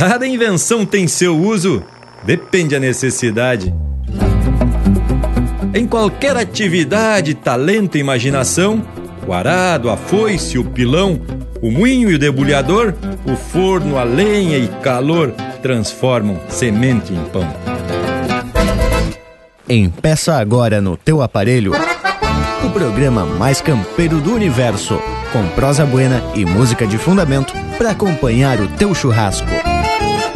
Cada invenção tem seu uso, depende da necessidade. Em qualquer atividade, talento e imaginação, o arado, a foice, o pilão, o moinho e o debulhador, o forno, a lenha e calor transformam semente em pão. Empeça agora no teu aparelho o programa mais campeiro do universo, com prosa buena e música de fundamento para acompanhar o teu churrasco.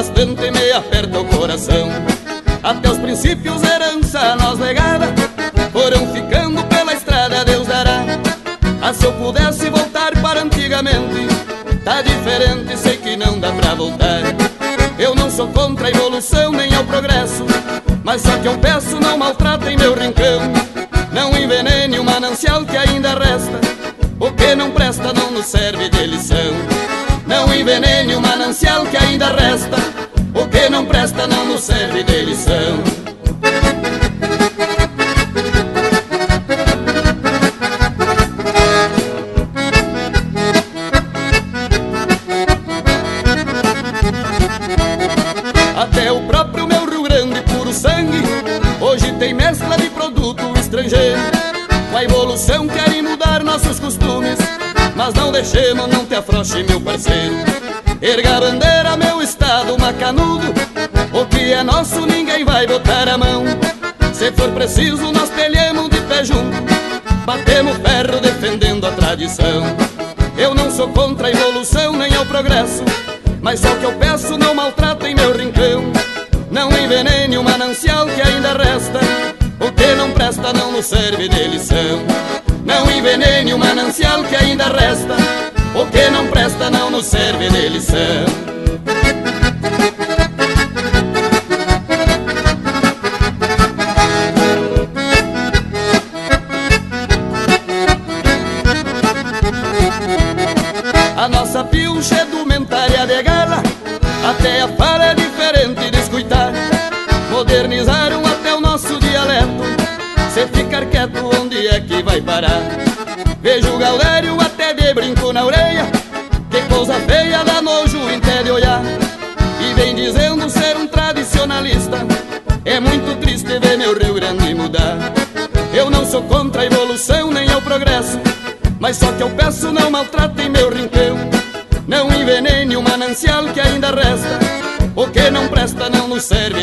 Bastante me aperta o coração. Até os princípios herança nós legada foram ficando pela estrada, Deus dará. Ah, se eu pudesse voltar para antigamente, tá diferente, sei que não dá pra voltar. Eu não sou contra a evolução nem ao progresso, mas só que eu peço não maltratem meu rincão. Não envenene o manancial que ainda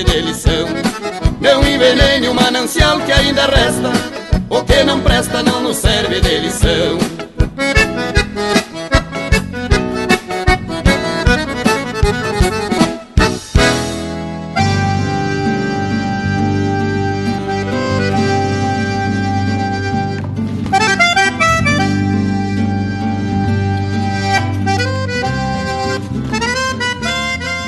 de lição Não envenene o manancial que ainda resta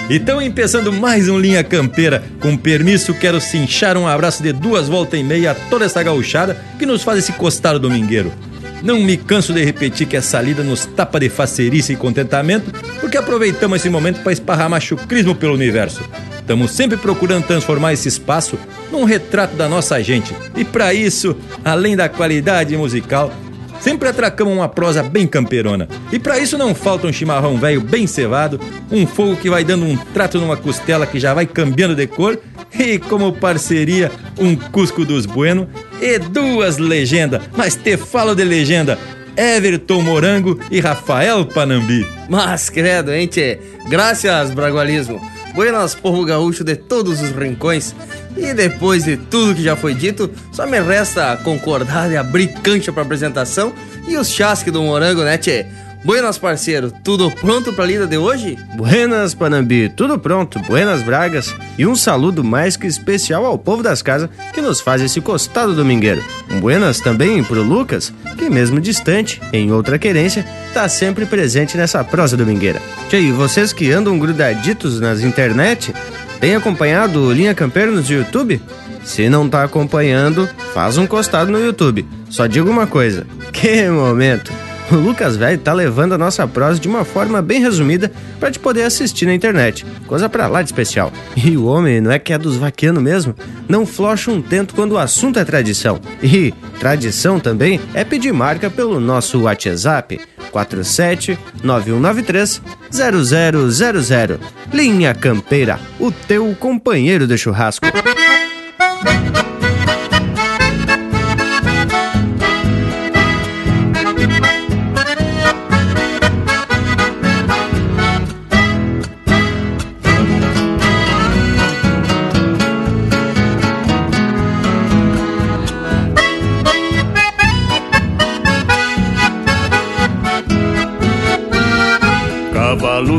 Então, empeçando mais um Linha Campeira, com permisso, quero cinchar um abraço de duas voltas e meia a toda essa gauchada que nos faz esse costar domingueiro. Não me canso de repetir que essa lida nos tapa de facerice e contentamento, porque aproveitamos esse momento para esparramar chucrismo pelo universo. Estamos sempre procurando transformar esse espaço num retrato da nossa gente. E para isso, além da qualidade musical, Sempre atracamos uma prosa bem camperona. E para isso não falta um chimarrão velho bem cevado, um fogo que vai dando um trato numa costela que já vai cambiando de cor, e como parceria, um Cusco dos Bueno e duas legendas. Mas te falo de legenda, Everton Morango e Rafael Panambi. Mas credo, hein, tchê? Graças, Bragualismo. Buenas, povo gaúcho de todos os rincões. E depois de tudo que já foi dito, só me resta concordar e abrir cancha pra apresentação e os chasques do morango, né, tchê? Buenas, parceiro, tudo pronto pra lida de hoje? Buenas, Panambi, tudo pronto, buenas bragas e um saludo mais que especial ao povo das casas que nos faz esse costado domingueiro. Buenas também pro Lucas, que mesmo distante, em outra querência, tá sempre presente nessa prosa domingueira. Tchê, e vocês que andam grudaditos nas internet, têm acompanhado o Linha Campeiro no YouTube? Se não tá acompanhando, faz um costado no YouTube. Só digo uma coisa, que momento! O Lucas Velho tá levando a nossa prosa de uma forma bem resumida para te poder assistir na internet. Coisa pra lá de especial. E o homem não é que é dos vaqueanos mesmo? Não flocha um tento quando o assunto é tradição. E tradição também é pedir marca pelo nosso WhatsApp 47 9193 0000. Linha Campeira, o teu companheiro de churrasco.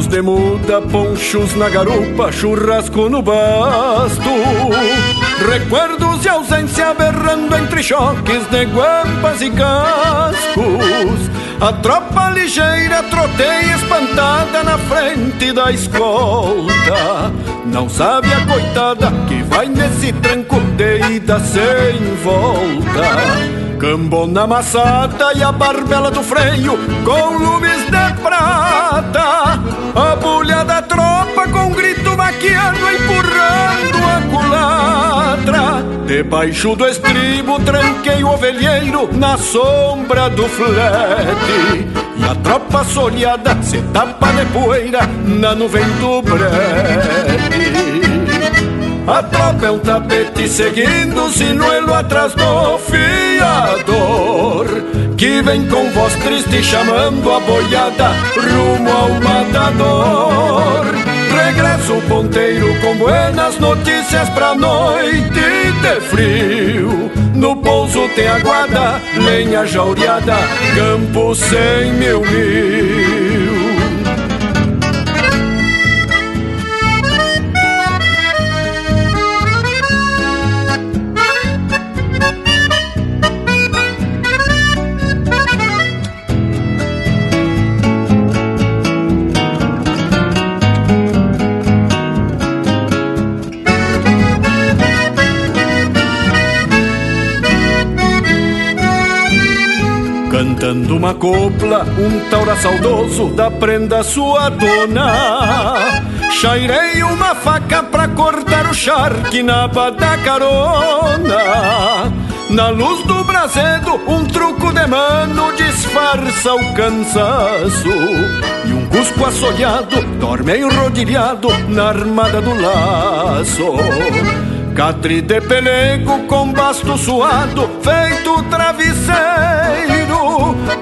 Cavalos de muda, ponchos na garupa, churrasco no basto. Recuerdos de ausência berrando entre choques de guampas e cascos. A tropa ligeira troteia espantada na frente da escolta. Não sabe a coitada que vai nesse tranco de ida sem volta. Cambona amassada e a barbela do freio com lumes de prata. A bulha da tropa com grito vaqueano empurrando a culatra. Debaixo do estribo tranquei o ovelheiro na sombra do flete. E a tropa soleada se tapa de poeira na nuvem do brete. A tropa é um tapete seguindo o sinuelo atrás do fiador Que vem com voz triste chamando a boiada rumo ao matador. Regressa o ponteiro com buenas notícias pra noite de frio. No pouso tem aguada, lenha jaureada, campo sem mil mil Cantando uma copla, um taura saudoso da prenda sua dona. Chairei uma faca pra cortar o charque na da carona. Na luz do brasedo, um truco de mano disfarça o cansaço. E um cusco assolhado dorme enrodilhado na armada do laço. Catre de pelego com basto suado, feito travesseiro,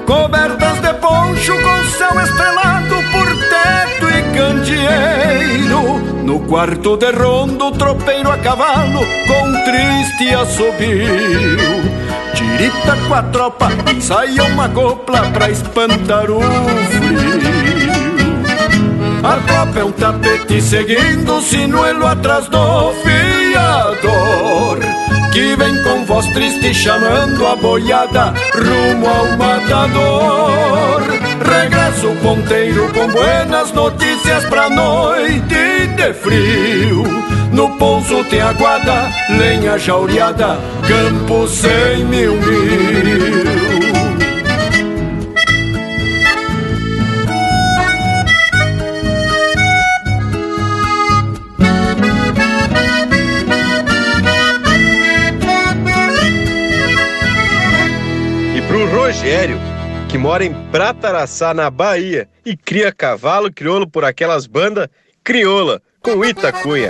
cobertas de poncho com céu estrelado por teto e candeeiro. No quarto de rondo, tropeiro a cavalo com triste assobio. Tirita com a tropa, saia uma copla pra espantar o frio. A tropa é um tapete seguindo o sinuelo atrás do fiador Que vem com voz triste chamando a boiada rumo ao matador. Regressa o ponteiro com buenas notícias pra noite de frio. No pouso tem aguada, lenha jaureada, campo sem mil mil Rogério, que mora em Prataraçá, na Bahia, e cria cavalo crioulo por aquelas bandas crioula, com Itacunha.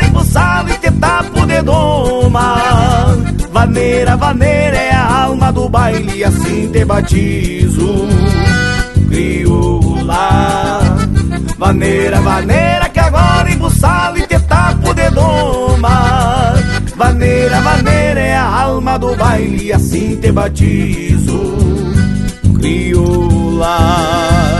de doma Vaneira, vaneira é a alma do baile assim te batizo. Crioula Vaneira, vaneira que agora embuçado e te tapo de doma Vaneira, vaneira é a alma do baile assim te batizo. Crioula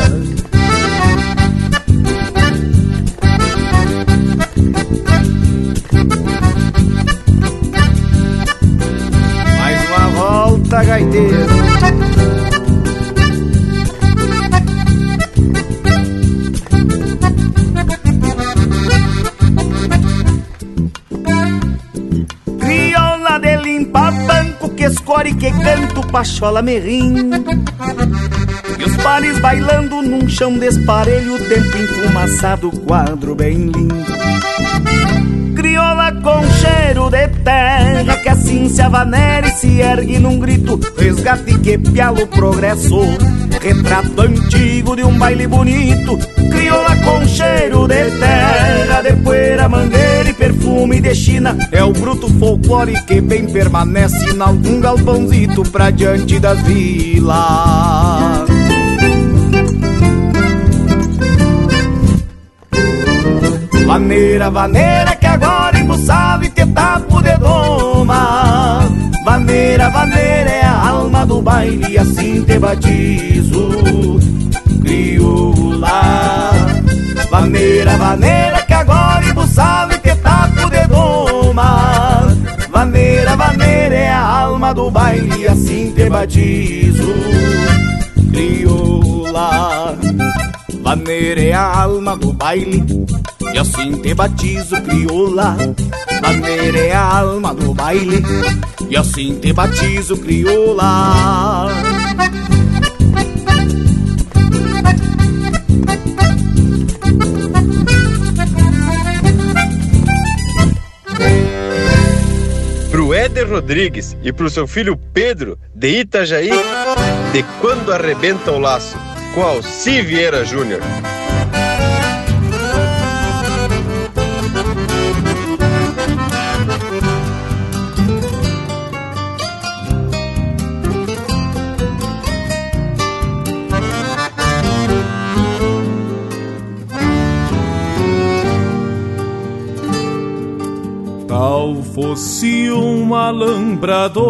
escore que canto pachola me rindo E os pares bailando num chão desparelho, tempo enfumaçado, quadro bem lindo. Crioula com cheiro de terra Que assim se avanera e se ergue num grito Resgate que pialo progresso. Retrato antigo de um baile bonito Crioula com cheiro de terra De poeira, mangueira e perfume de China. É o bruto folclore que bem permanece Em algum galpãozito pra diante das vilas. Vaneira, vaneira que agora embuçava e te tapo de doma Vaneira, vaneira é a alma do baile assim te batizo Crioula Vaneira, vaneira que agora embuçava e te tapo de doma Vaneira, vaneira é a alma do baile assim te batizo. Crioula. Vaneira é a alma do baile e assim te batizo, crioula. Maneira é a alma do baile E assim te batizo, crioula Éder Rodrigues e pro seu filho Pedro, de Itajaí, de quando arrebenta o laço, com Alci Vieira Júnior. Fosse um alambrador,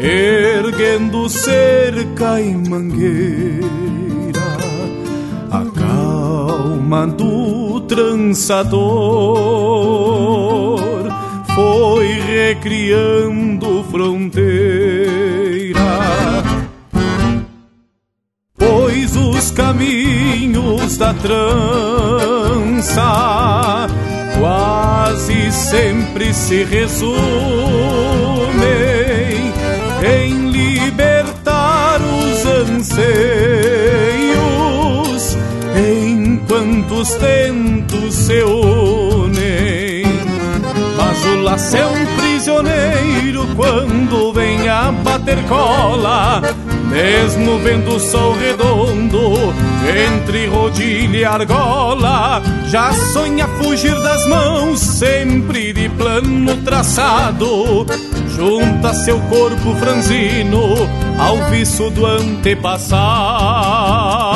erguendo cerca e mangueira, acalmando o trançador, foi recriando fronteira. Pois os caminhos da trança quase sempre se resumem em libertar os anseios, enquanto os tentos se unem. Mas o laço é um prisioneiro quando vem a bater cola mesmo vendo o sol redondo entre rodilha e argola, já sonha fugir das mãos, sempre de plano traçado. Junta seu corpo franzino ao viço do antepassado.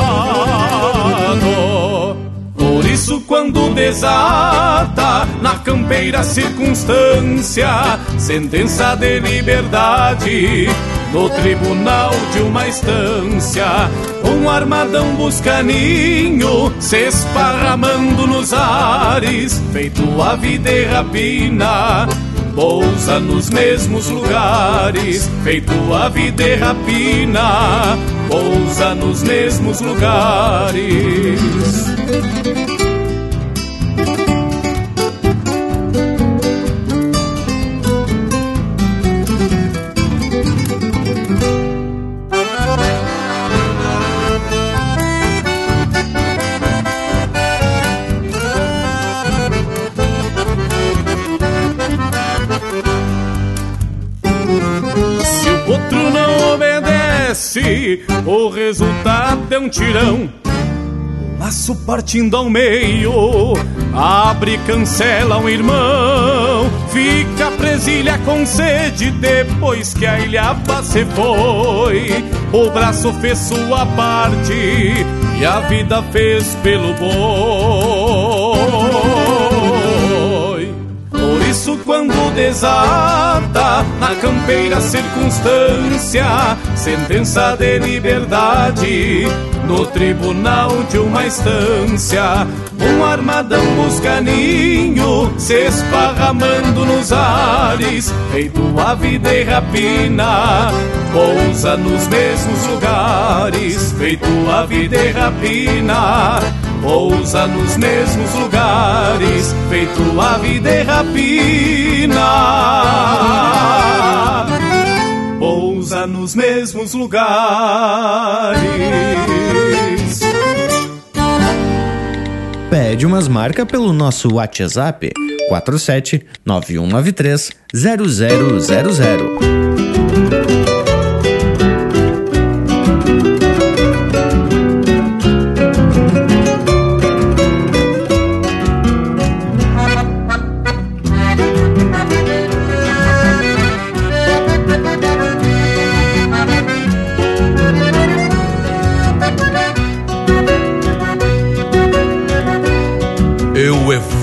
Isso, quando desata na campeira circunstância, sentença de liberdade no tribunal de uma estância. Um armadão busca ninho, se esparramando nos ares, feito ave de rapina. pousa nos mesmos lugares, feito ave de rapina, pousa nos mesmos lugares. O resultado é um tirão. Laço partindo ao meio, abre cancela um irmão. Fica presilha com sede depois que a ilhapa se foi. O braço fez sua parte e a vida fez pelo boi. Por isso, quando na campeira circunstância, sentença de liberdade no tribunal de uma instância. Um armadão busca ninho, se esparramando nos ares, feito ave de rapina, pousa nos mesmos lugares, feito ave de rapina, pousa nos mesmos lugares, feito ave de rapina pousa nos mesmos lugares. Pede umas marcas pelo nosso WhatsApp 47 9193 0000.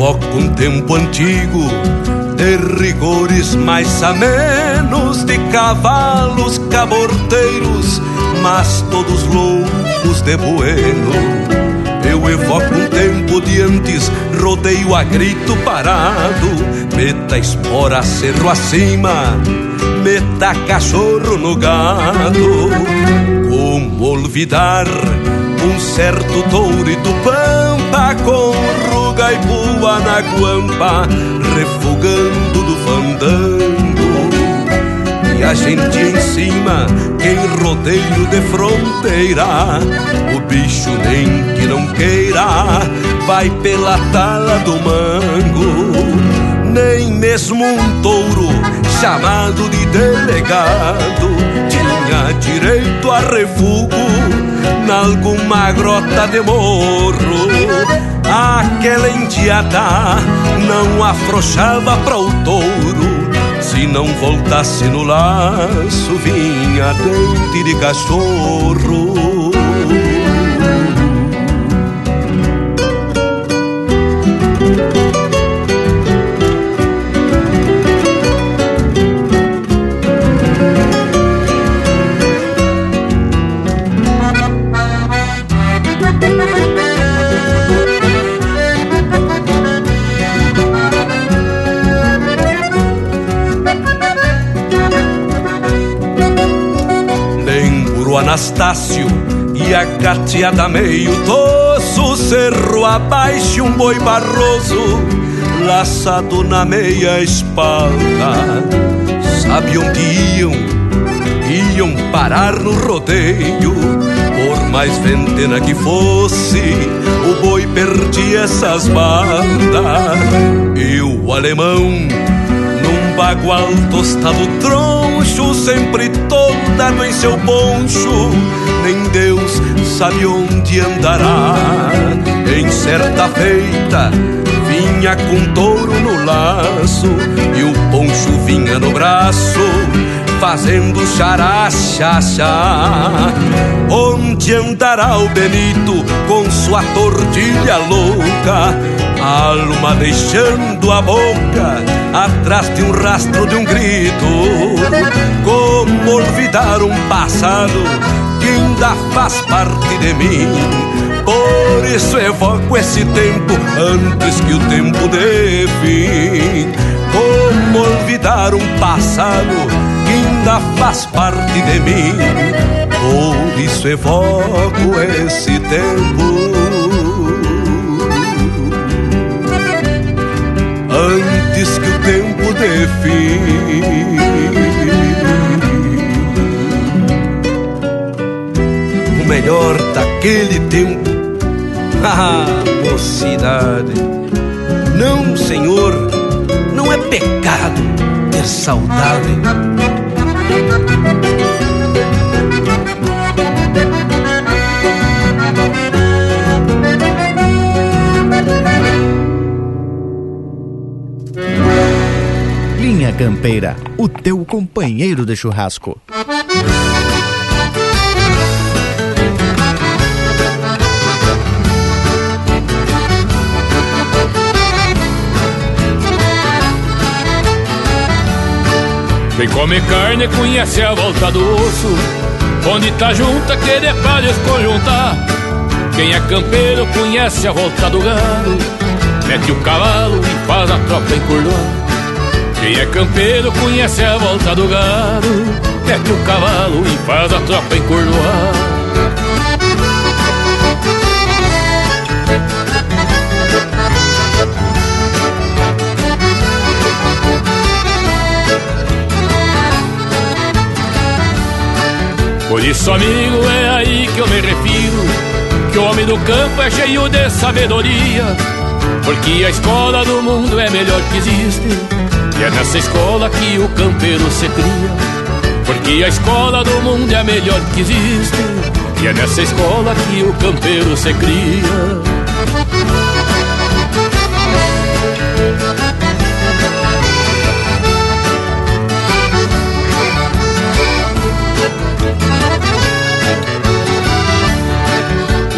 Evoca um tempo antigo de rigores mais amenos, de cavalos caborteiros, mas todos loucos de bueno. Eu evoco um tempo de antes, rodeio a grito parado, meta espora cerro acima, meta cachorro no gado. Como olvidar um certo touro e tupampa com ruga e pua na guampa, refugando do fandango. E a gente em cima, quem rodeio de fronteira, o bicho nem que não queira, vai pela tala do mango. Nem mesmo um touro chamado de delegado tinha direito a refúgio nalguma grota de morro. Aquela indiada não afrouxava para o touro. Se não voltasse no laço, vinha dente de cachorro. Anastácio e a cateada meio tosso, cerro abaixo um boi barroso, laçado na meia espalda. Sabe onde iam? Iam parar no rodeio, por mais ventena que fosse, o boi perdia essas bandas. E o alemão, num bagual tostado troncho, sempre tolda em seu poncho, nem Deus sabe onde andará. Em certa feita, vinha com touro no laço, e o poncho vinha no braço, fazendo xará, xá, xá. Onde andará o Benito com sua tordilha louca? Alma deixando a boca atrás de um rastro de um grito. Como olvidar um passado que ainda faz parte de mim? Por isso evoco esse tempo antes que o tempo dê fim. Como olvidar um passado que ainda faz parte de mim. Por isso evoco esse tempo. Tempo define. O melhor daquele tempo, ah, mocidade. Não, senhor, não é pecado ter saudade. Campeira, o teu companheiro de churrasco. Quem come carne conhece a volta do osso Onde tá junta que de pra desconjuntar Quem é campeiro conhece a volta do gado Mete o cavalo e faz a tropa encurdoar Quem é campeiro conhece a volta do gado Mete o cavalo e faz a tropa encurdoar Por isso, amigo, é aí que eu me refiro. Que o homem do campo é cheio de sabedoria. Porque a escola do mundo é melhor que existe. E é nessa escola que o campeiro se cria. Porque a escola do mundo é a melhor que existe. E é nessa escola que o campeiro se cria.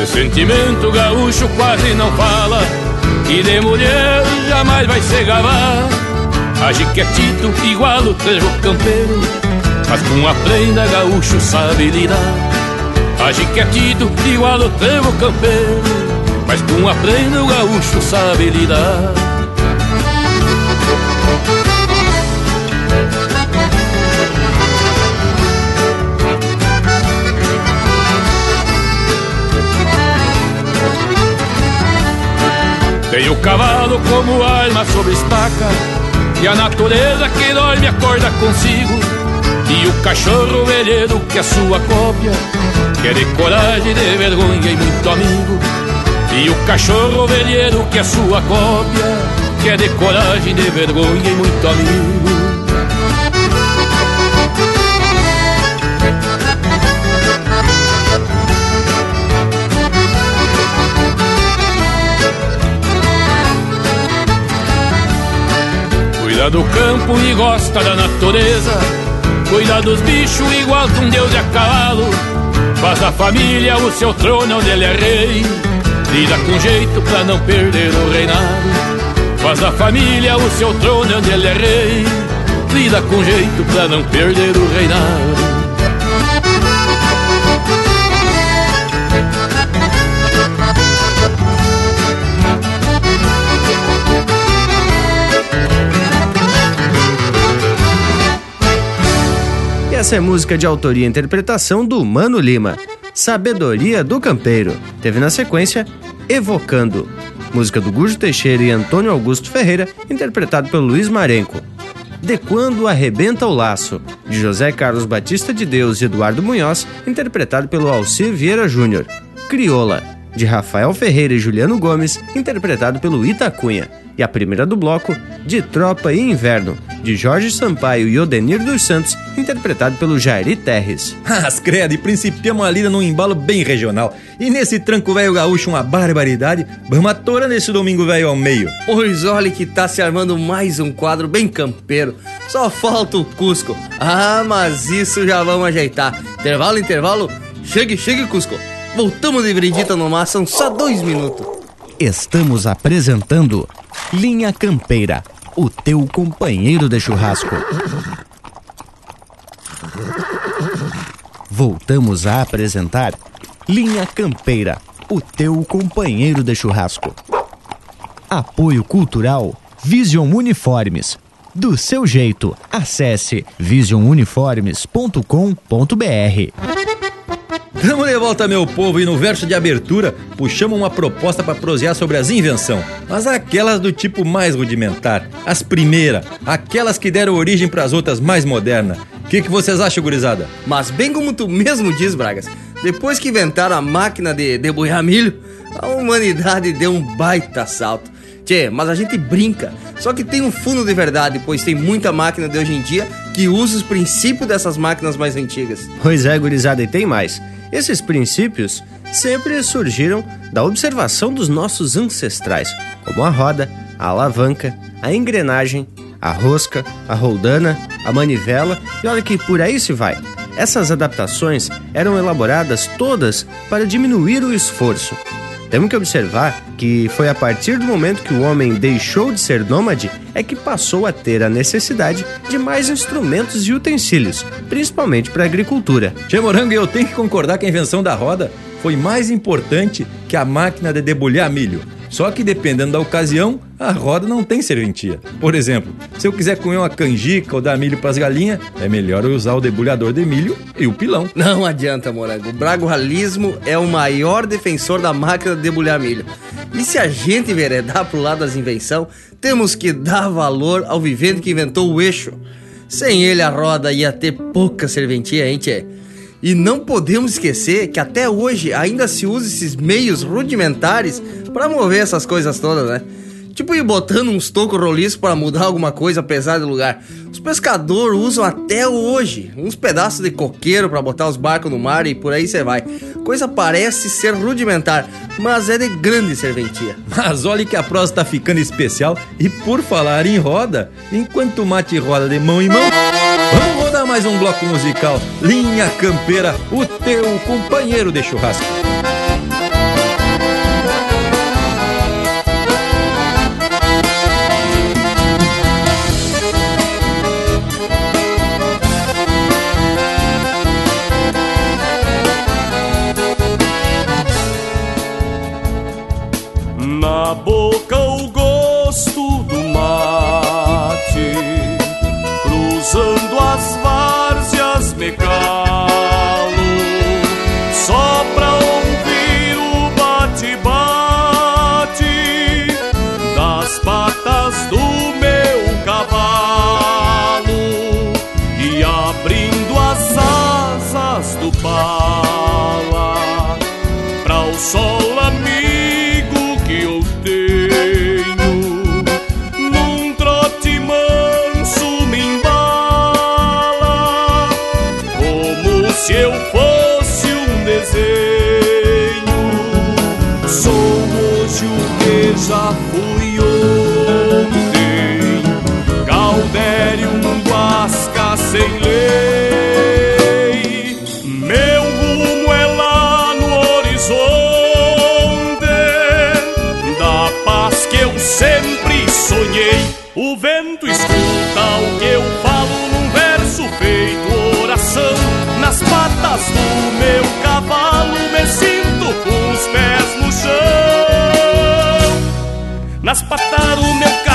Sentimento gaúcho quase não fala E de mulher jamais vai se gabar Age quietito igual o trevo campeiro Mas com a prenda gaúcho sabe lidar. Age quietito igual o trevo campeiro Mas com a prenda o gaúcho sabe lidar. Tem o cavalo como arma sobre estaca E a natureza que dorme acorda consigo. E o cachorro velheiro que é sua cópia Que é de coragem, de vergonha e muito amigo. E o cachorro velheiro que é sua cópia Que é de coragem, de vergonha e muito amigo Do campo e gosta da natureza. Cuida dos bichos igual que um deus de a cavalo. Faz da família o seu trono onde ele é rei. Lida com jeito pra não perder o reinado. Faz da família o seu trono onde ele é rei. Lida com jeito pra não perder o reinado. Essa é música de autoria e interpretação do Mano Lima, Sabedoria do Campeiro. Teve na sequência Evocando, música do Gujo Teixeira e Antônio Augusto Ferreira, interpretado pelo Luiz Marenco. De Quando Arrebenta o Laço, de José Carlos Batista de Deus e Eduardo Munhoz, interpretado pelo Alcir Vieira Júnior. Crioula, de Rafael Ferreira e Juliano Gomes, interpretado pelo Itacunha. E a primeira do bloco, De Tropa e Inverno, de Jorge Sampaio e Odenir dos Santos, interpretado pelo Jairi Terres. As credo, e principiamos a lida num embalo bem regional. E nesse tranco velho gaúcho, uma barbaridade, vamos nesse domingo velho ao meio. Pois olha que tá se armando mais um quadro bem campeiro. Só falta o Cusco. Ah, mas isso já vamos ajeitar. Intervalo, intervalo. Chegue, chegue, Cusco. Voltamos de brinjita no mar, são só dois minutos. Estamos apresentando Linha Campeira, o teu companheiro de churrasco. Voltamos a apresentar Linha Campeira, o teu companheiro de churrasco. Apoio Cultural Vision Uniformes. do seu jeito. Acesse visionuniformes.com.br. Tamo de volta, meu povo, e no verso de abertura puxamos uma proposta para prosear sobre as invenções, mas aquelas do tipo mais rudimentar, as primeiras, aquelas que deram origem para as outras mais modernas. O que, que vocês acham, gurizada? Mas bem como tu mesmo diz, Bragas, depois que inventaram a máquina de debulhar milho, a humanidade deu um baita salto. Tchê, mas a gente brinca. Só que tem um fundo de verdade, pois tem muita máquina de hoje em dia que usa os princípios dessas máquinas mais antigas. Pois é, gurizada, e tem mais. Esses princípios sempre surgiram da observação dos nossos ancestrais, como a roda, a alavanca, a engrenagem, a rosca, a roldana, a manivela e olha que por aí se vai. Essas adaptações eram elaboradas todas para diminuir o esforço, temos que observar que foi a partir do momento que o homem deixou de ser nômade é que passou a ter a necessidade de mais instrumentos e utensílios, principalmente para a agricultura. Tchê Morango, eu tenho que concordar que a invenção da roda foi mais importante que a máquina de debulhar milho. Só que dependendo da ocasião, a roda não tem serventia. Por exemplo, se eu quiser comer uma canjica ou dar milho para as galinhas, é melhor eu usar o debulhador de milho e o pilão. Não adianta, morango. O bragualismo é o maior defensor da máquina de debulhar milho. E se a gente enveredar pro lado das invenções, temos que dar valor ao vivente que inventou o eixo. Sem ele, a roda ia ter pouca serventia, hein, tchê? E não podemos esquecer que até hoje ainda se usa esses meios rudimentares para mover essas coisas todas, né? Tipo ir botando uns tocos roliços para mudar alguma coisa apesar do lugar. Os pescadores usam até hoje uns pedaços de coqueiro para botar os barcos no mar e por aí você vai. Coisa parece ser rudimentar, mas é de grande serventia. Mas olha que a prosa tá ficando especial e por falar em roda, enquanto o mate roda de mão em mão, vamos rodar mais um bloco musical. Linha Campeira, o teu companheiro de churrasco. Os pés no chão. Nas patas do meu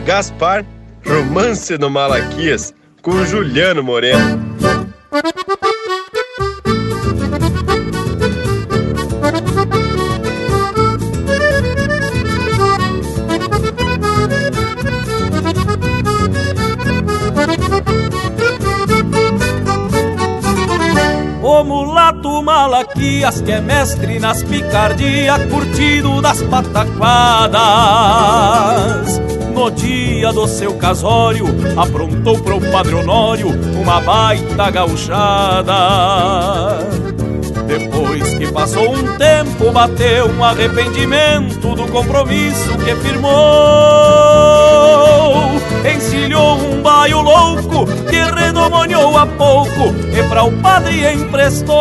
Gaspar, Romance do Malaquias, com Juliano Moreno. O mulato Malaquias, que é mestre nas picardias, curtido das pataquadas. No dia do seu casório, aprontou para o Padre Honório uma baita gauchada. Depois que passou um tempo, bateu um arrependimento do compromisso que firmou. Encilhou um baio louco que redomoniou a pouco e para o padre emprestou.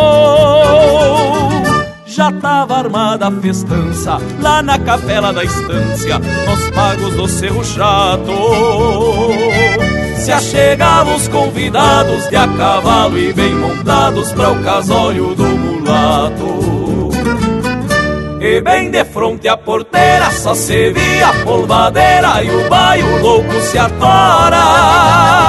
Já tava armada a festança lá na capela da estância, nos pagos do Cerro Chato. Se achegavam os convidados de a cavalo e bem montados para o casório do mulato. E bem de fronte à porteira só se via a polvadeira e o baio louco se atora.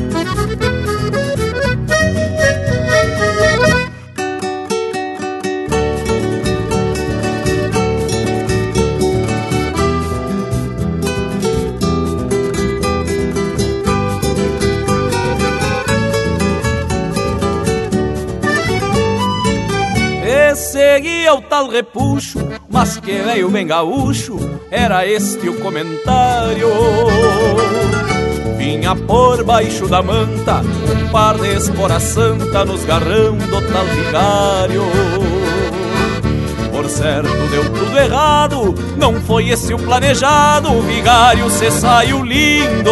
Seguia o tal repuxo, mas que veio bem gaúcho, era este o comentário. Vinha por baixo da manta, um par de espora santa nos garrão do tal vigário. Por certo deu tudo errado, não foi esse o planejado, o vigário se saiu lindo.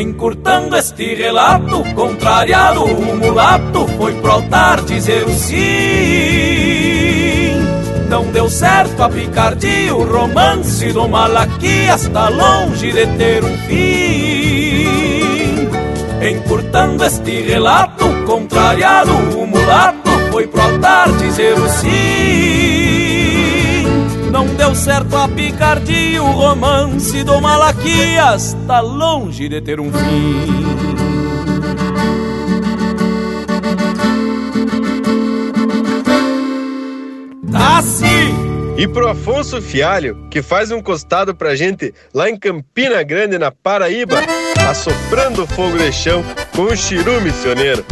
Encurtando este relato, contrariado, o mulato foi pro altar dizer o sim. Não deu certo a picardia, o romance do Malaquias está longe de ter um fim. Encurtando este relato, contrariado, o mulato foi pro altar dizer o sim. Não deu certo a picardia, o romance do Malaquias está longe de ter um fim. Assim! E pro Afonso Fialho, que faz um costado pra gente lá em Campina Grande, na Paraíba, assoprando fogo de chão com o Chiru Missioneiro.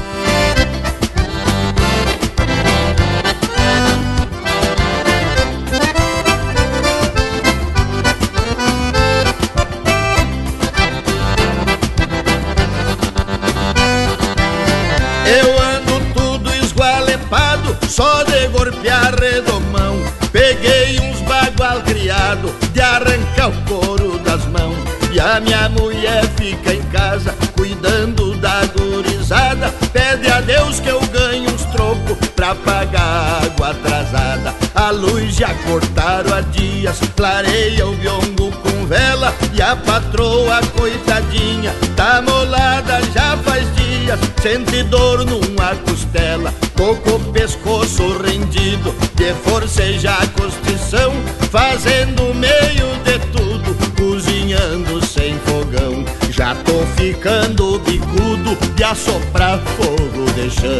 Fica em casa, cuidando da gurizada. Pede a Deus que eu ganhe uns trocos pra pagar água atrasada. A luz já cortaram há dias, clareia o biongo com vela. E a patroa, coitadinha, tá molada já faz dias. Sente dor numa costela, coco o pescoço rendido, de forcejar a constrição, fazendo meio de tudo, cozinhando sem fogão. Já tô ficando bicudo de assoprar fogo de chão.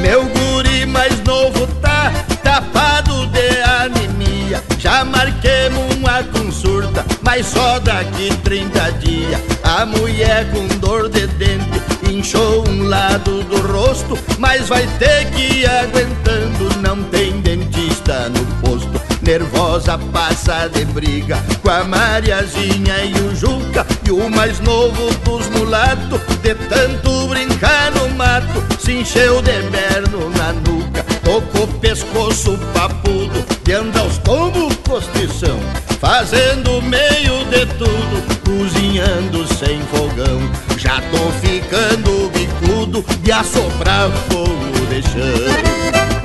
Meu guri mais novo tá tapado de anemia. Já marquemos uma consulta Mas só daqui 30 dias a mulher com dor de dente inchou um lado do rosto, mas vai ter que ir aguentando, não tem dentista no posto. Nervosa passa de briga com a Mariazinha e o Juca e o mais novo dos mulatos, de tanto brincar no mato, se encheu de merno na nuca, tocou pescoço papudo, de andar aos tombos fazendo meio de tudo, cozinhando sem fogão. Já tô ficando bicudo de assoprar fogo de chão.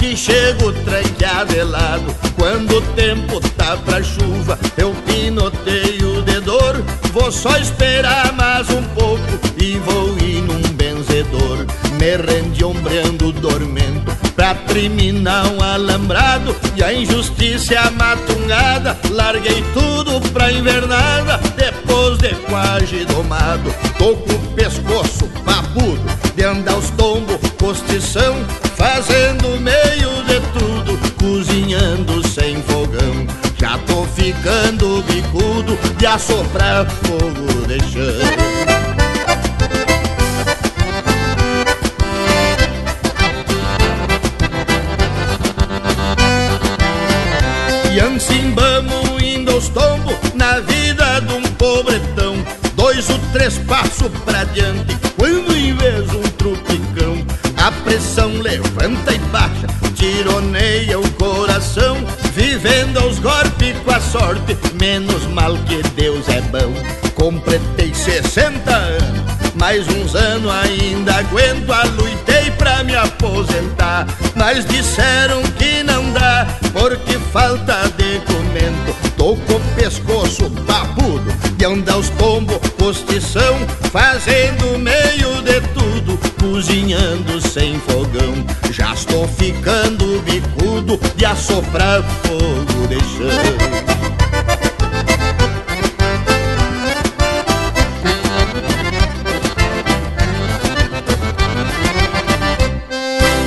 Que chego tranqueadelado. Quando o tempo tá pra chuva, eu pinoteio de dor. Vou só esperar mais um pouco e vou ir num benzedor. Me rendi ombreando dormento pra terminar um alambrado e a injustiça é matungada. Larguei tudo pra invernada depois de quase domado. Tô com o pescoço papudo de andar os tombos, postição, fazendo meio de tudo, cozinhando sem fogão. Já tô ficando bicudo de assoprar fogo de chão. E assim vamos indo aos tombos na vida de um pobretão. Dois ou três passos pra diante, quando sorte, menos mal que Deus é bom. Completei 60 anos, mais uns anos ainda aguento, a luitei pra me aposentar, mas disseram que não dá, porque falta de comento. Tô com o pescoço papudo, de andar os tombos, postição, fazendo meio de tudo, cozinhando sem fogão. Já estou ficando bicudo de assoprar fogo de chão.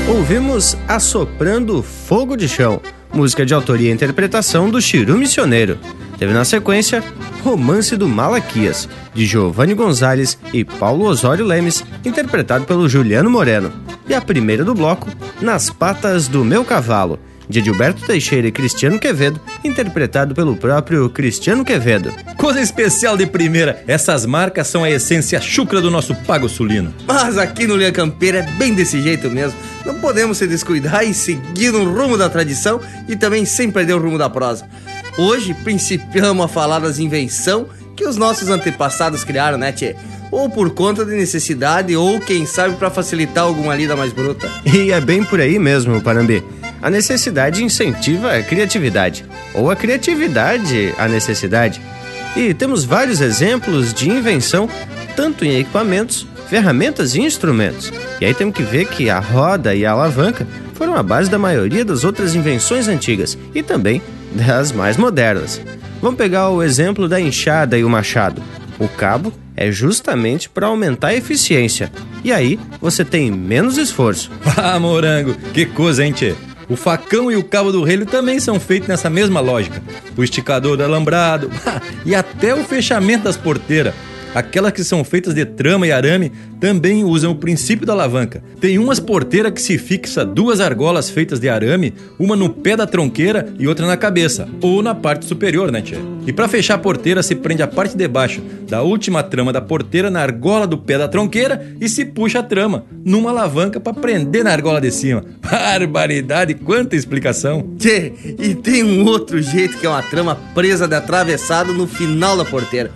Ouvimos Assoprando Fogo de Chão, música de autoria e interpretação do Chiru Missioneiro. Teve na sequência Romance do Malaquias, de Giovanni Gonzalez e Paulo Osório Lemes, interpretado pelo Juliano Moreno. E a primeira do bloco, Nas Patas do Meu Cavalo, de Gilberto Teixeira e Cristiano Quevedo, interpretado pelo próprio Cristiano Quevedo. Coisa especial de primeira, essas marcas são a essência chucra do nosso pago sulino. Mas aqui no Linha Campeira é bem desse jeito mesmo. Não podemos se descuidar e seguir no rumo da tradição e também sem perder o rumo da prosa. Hoje principiamos a falar das invenções que os nossos antepassados criaram, né, tchê? Ou por conta de necessidade, ou quem sabe para facilitar alguma lida mais bruta. E é bem por aí mesmo, Parambi. A necessidade incentiva a criatividade, ou a criatividade a necessidade. E temos vários exemplos de invenção, tanto em equipamentos, ferramentas e instrumentos. E aí temos que ver que a roda e a alavanca foram a base da maioria das outras invenções antigas e também das mais modernas. Vamos pegar o exemplo da enxada e o machado. O cabo é justamente para aumentar a eficiência. E aí você tem menos esforço. Ah, morango, que coisa, hein, tchê? O facão e o cabo do relho também são feitos nessa mesma lógica. O esticador do alambrado e até o fechamento das porteiras. Aquelas que são feitas de trama e arame também usam o princípio da alavanca. Tem umas porteiras que se fixa duas argolas feitas de arame, uma no pé da tronqueira e outra na cabeça, ou na parte superior, né, tchê? E para fechar a porteira se prende a parte de baixo da última trama da porteira na argola do pé da tronqueira e se puxa a trama numa alavanca para prender na argola de cima. Barbaridade, quanta explicação! Tchê, e tem um outro jeito que é uma trama presa de atravessado no final da porteira.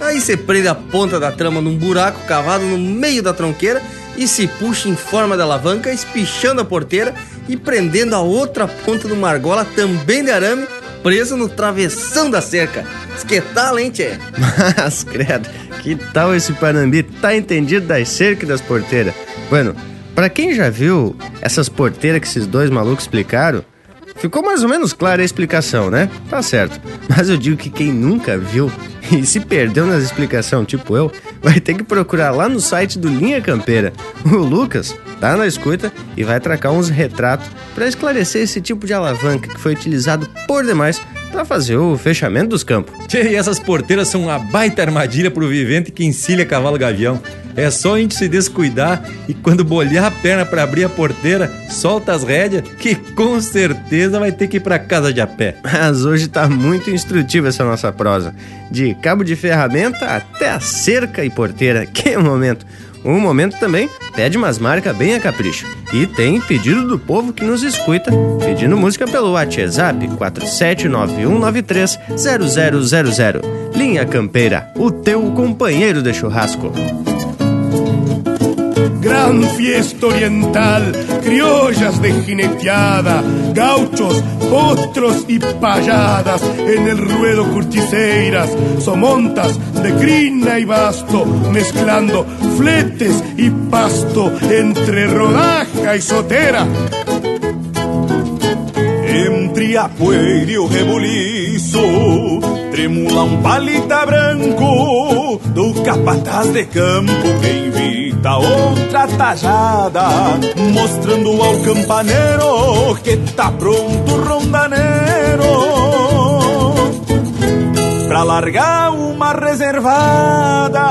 Aí você prende a ponta da trama num buraco cavado no meio da tronqueira e se puxa em forma de alavanca, espichando a porteira e prendendo a outra ponta numa argola também de arame, presa no travessão da cerca. Que tal, hein, tchê? Mas, credo, que tal esse Panambi tá entendido das cercas e das porteiras? Bueno, para quem já viu essas porteiras que esses dois malucos explicaram, ficou mais ou menos clara a explicação, né? Tá certo. Mas eu digo que quem nunca viu e se perdeu nas explicações, tipo eu, vai ter que procurar lá no site do Linha Campeira. O Lucas tá na escuta e vai tracar uns retratos para esclarecer esse tipo de alavanca que foi utilizado por demais para fazer o fechamento dos campos. Tchê, e essas porteiras são uma baita armadilha pro vivente que encilha cavalo gavião. É só a gente se descuidar e quando bolhar a perna para abrir a porteira, solta as rédeas, que com certeza vai ter que ir pra casa de a pé. Mas hoje tá muito instrutiva essa nossa prosa. De cabo de ferramenta até a cerca e porteira. Que momento! Um momento também pede umas marcas bem a capricho. E tem pedido do povo que nos escuta, pedindo música pelo WhatsApp 4791930000. Linha Campeira, o teu companheiro de churrasco. Gran fiesta oriental, criollas de jineteada, gauchos, potros y payadas, en el ruedo curticeiras, somontas de crina y basto, mezclando fletes y pasto entre rodaja y sotera. Entre a poeira e o rebuliço Tremula um palita branco. Do capataz de campo que invita outra tajada Mostrando ao campaneiro Que tá pronto o rondaneiro. Pra largar uma reservada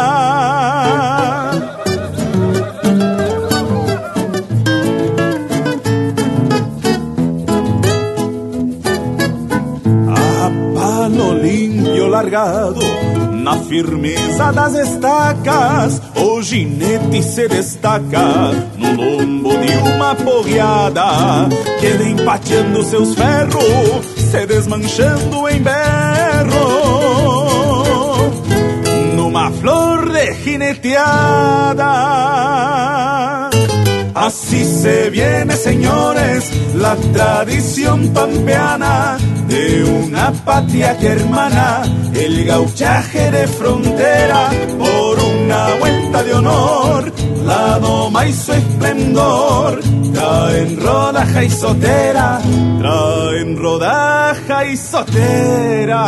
largado, na firmeza das estacas, o ginete se destaca no lombo de uma porreada, que vem pateando seus ferros, se desmanchando em berro, numa flor de jineteada. Así se viene, señores, la tradición pampeana de una patria que hermana el gauchaje de frontera por una vuelta de honor. La doma y su esplendor traen rodaja y sotera, traen rodaja y sotera.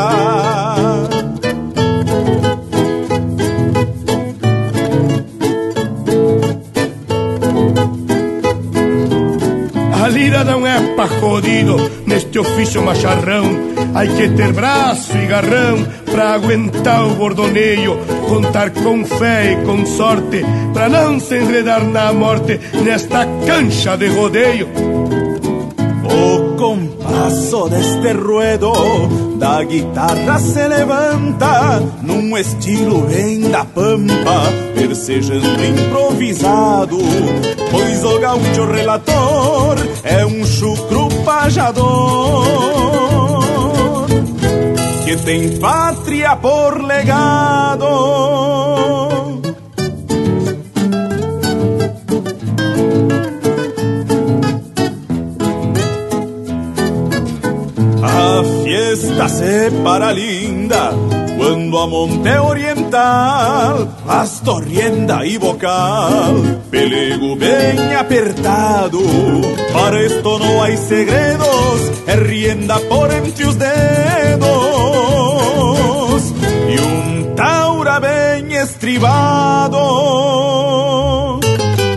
A lira não é pacodido neste ofício macharrão. Hay que ter braço e garrão pra aguentar o bordoneio. Contar com fé e com sorte pra não se enredar na morte nesta cancha de rodeio. O compasso deste ruedo da guitarra se levanta num estilo bem da pampa, persejando improvisado. Pois o gaúcho relator é um chucro que tem pátria por legado. A fiesta se para linda cuando a monte oriental, pasto, rienda y vocal, pelego bem apertado. Para esto no hay segredos, es rienda por entre os dedos y un taura bem estribado.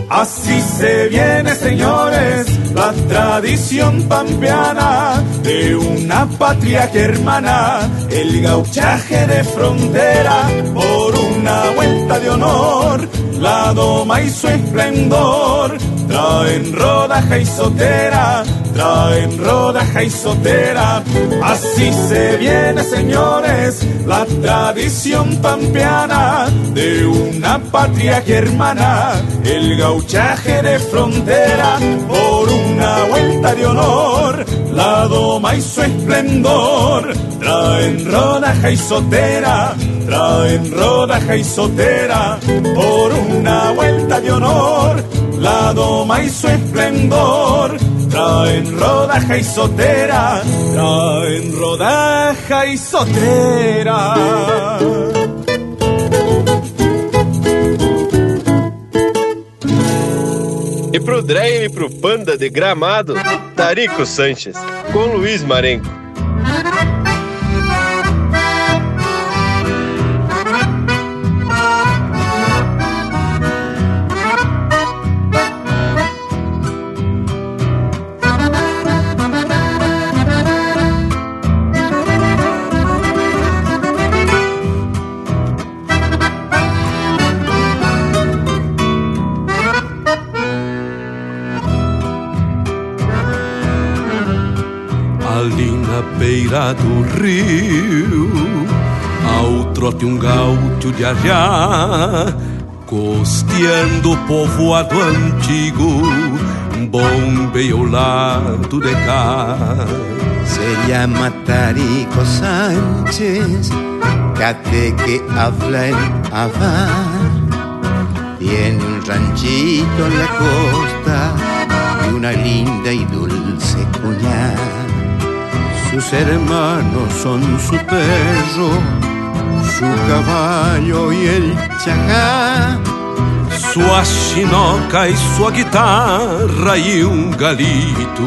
Así se viene, señores, la tradición pampeana de una patria que hermana, el gauchaje de frontera por una vuelta de honor, la doma y su esplendor, traen rodaja y sotera, traen rodaja y sotera. Así se viene, señores, la tradición pampeana de una patria que hermana, el gauchaje de frontera por una vuelta de honor, la doma y su esplendor, traen rodaja y sotera, traen rodaja y sotera por una vuelta de honor, la doma y su esplendor, traen rodaja y sotera, traen rodaja y sotera. E pro Dreyer e pro Panda de Gramado, Tarico Sanches, com Luiz Marenco. Beira do rio, ao trote um gaúcho de arriar, costeando o povoado antigo, bombeia ao lado de cá. Se llama Tarico Sánchez, cate que habla en Havana. Tiene un ranchito en la costa y una linda y dulce cuñada. Sus hermanos son su perro, su caballo y el chacá. Sua chinoca e sua guitarra e um galito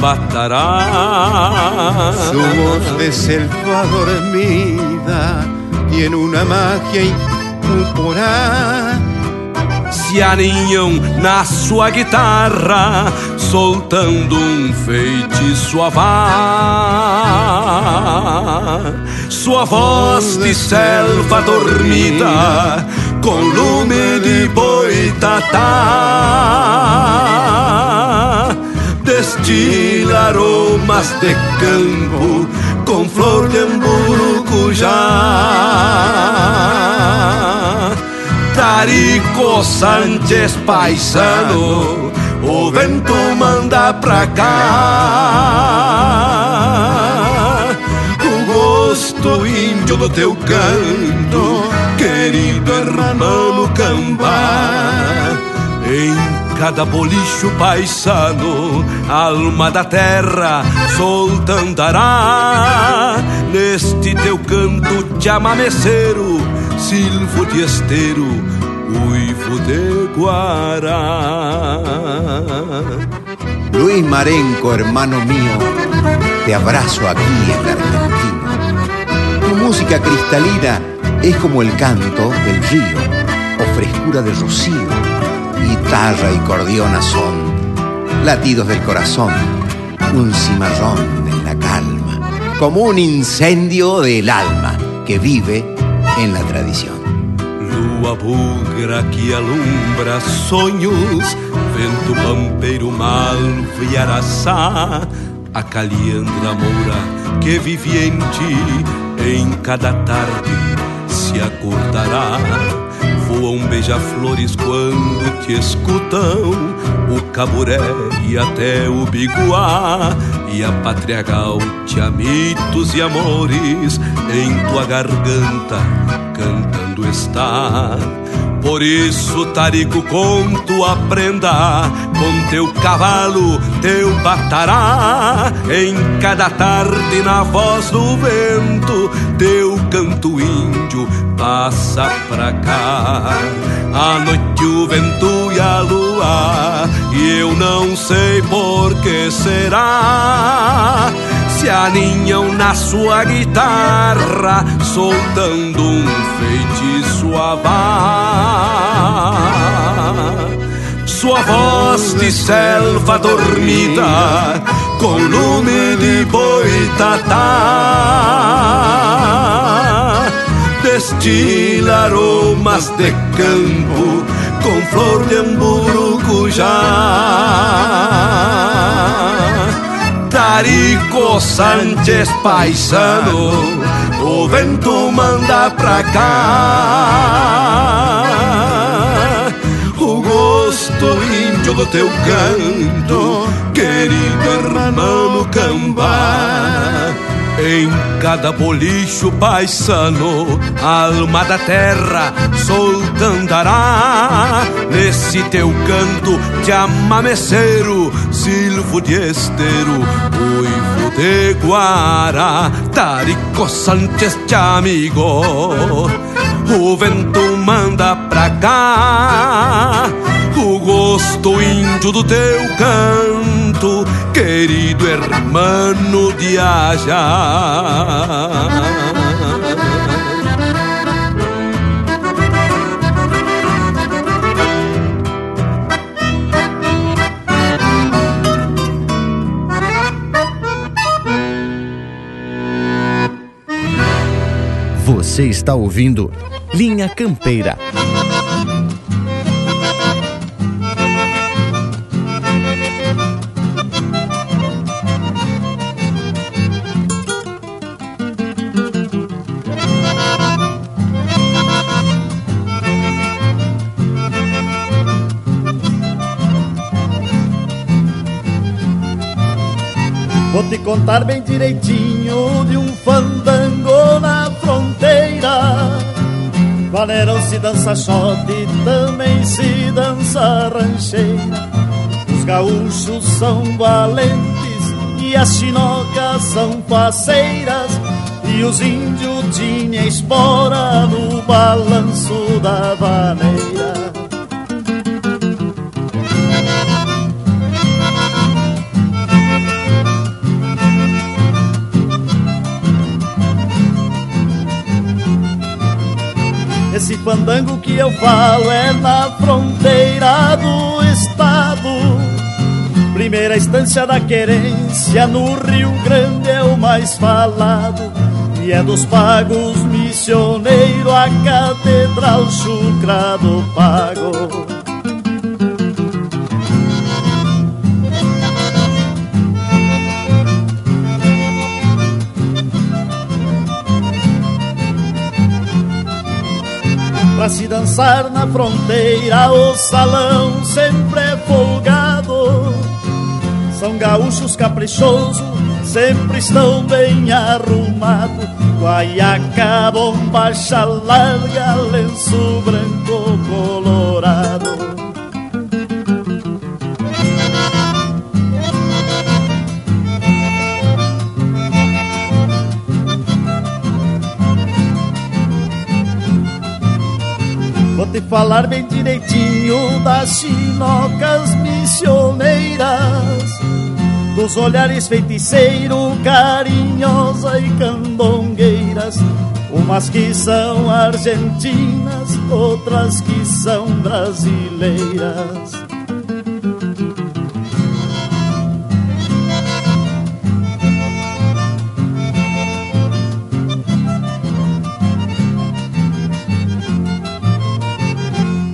batará. Su voz de selva dormida tiene una magia incorporada. Se aninham na sua guitarra, soltando um feitiço avá. Sua voz de selva dormida, com lume de boitatá, destila aromas de campo, com flor de amburucujá. Tarico Sánchez paisano, o vento manda pra cá. O gosto índio do teu canto, querido hermano Cambá. Em cada bolicho paisano, alma da terra soltandará. Neste teu canto te amameceiro, silvo de esteiro, uivo de guará. Luis Marenco, hermano mío, te abrazo aquí en la Argentina. Tu música cristalina es como el canto del río, o frescura de rocío. Guitarra y cordiona son latidos del corazón, un cimarrón en la calma, como un incendio del alma que vive en la tradición. Lua bugra que alumbra sonhos, vento pampeiro malvo e a caliandra moura que vive ti, em cada tarde se acordará. Voam beija-flores quando te escutam, o caburé e até o biguá, e a pátria gaúcha, mitos e amores, em tua garganta cantando está. Por isso, Tarico, com tua prenda, com teu cavalo, teu batará, em cada tarde na voz do vento, teu canto índio passa pra cá. A noite, o vento e a lua, e eu não sei por que será se aninham na sua guitarra, soltando um feitiço avá. Sua voz de selva dormida, com lume de boitatá, destila aromas de campo, com flor de amburucujá. Tarico Sánchez paisano, o vento manda pra cá. O gosto índio do teu canto, querido hermano Cambá. Em cada bolicho paisano, alma da terra soltandará. Nesse teu canto te amameceiro, silvo de esteiro, uivo de guará. Tarico Sánchez te amigo, o vento manda pra cá o gosto índio do teu canto, querido hermano de Ajá. Você está ouvindo Linha Campeira. Contar bem direitinho de um fandango na fronteira. Valerão se dança shot, também se dança rancheira. Os gaúchos são valentes e as chinocas são faceiras. E os índios tinham espora no balanço da vaneira. Fandango que eu falo é na fronteira do estado. Primeira instância da querência no Rio Grande é o mais falado. E é dos pagos missioneiro a catedral chucra do pago. Se dançar na fronteira, o salão sempre é folgado. São gaúchos caprichosos, sempre estão bem arrumados. Guaiaca, bombacha larga, lenço branco colorado. Falar bem direitinho das chinocas missioneiras, dos olhares feiticeiro, carinhosa e candongueiras. Umas que são argentinas, outras que são brasileiras.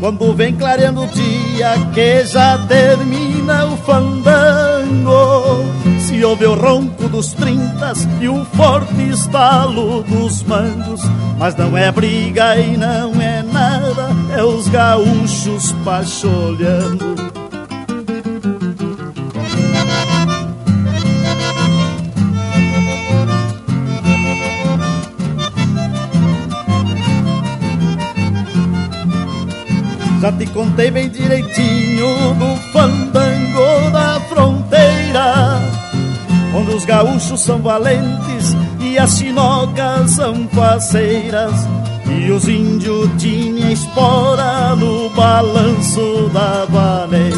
Quando vem clareando o dia que já termina o fandango Se ouve o ronco dos trintas e o forte estalo dos mangos. Mas não é briga e não é nada, é os gaúchos pacholhando Já te contei bem direitinho do fandango da fronteira, onde os gaúchos são valentes e as chinocas são faceiras, e os índios tinham espora no balanço da vaneira.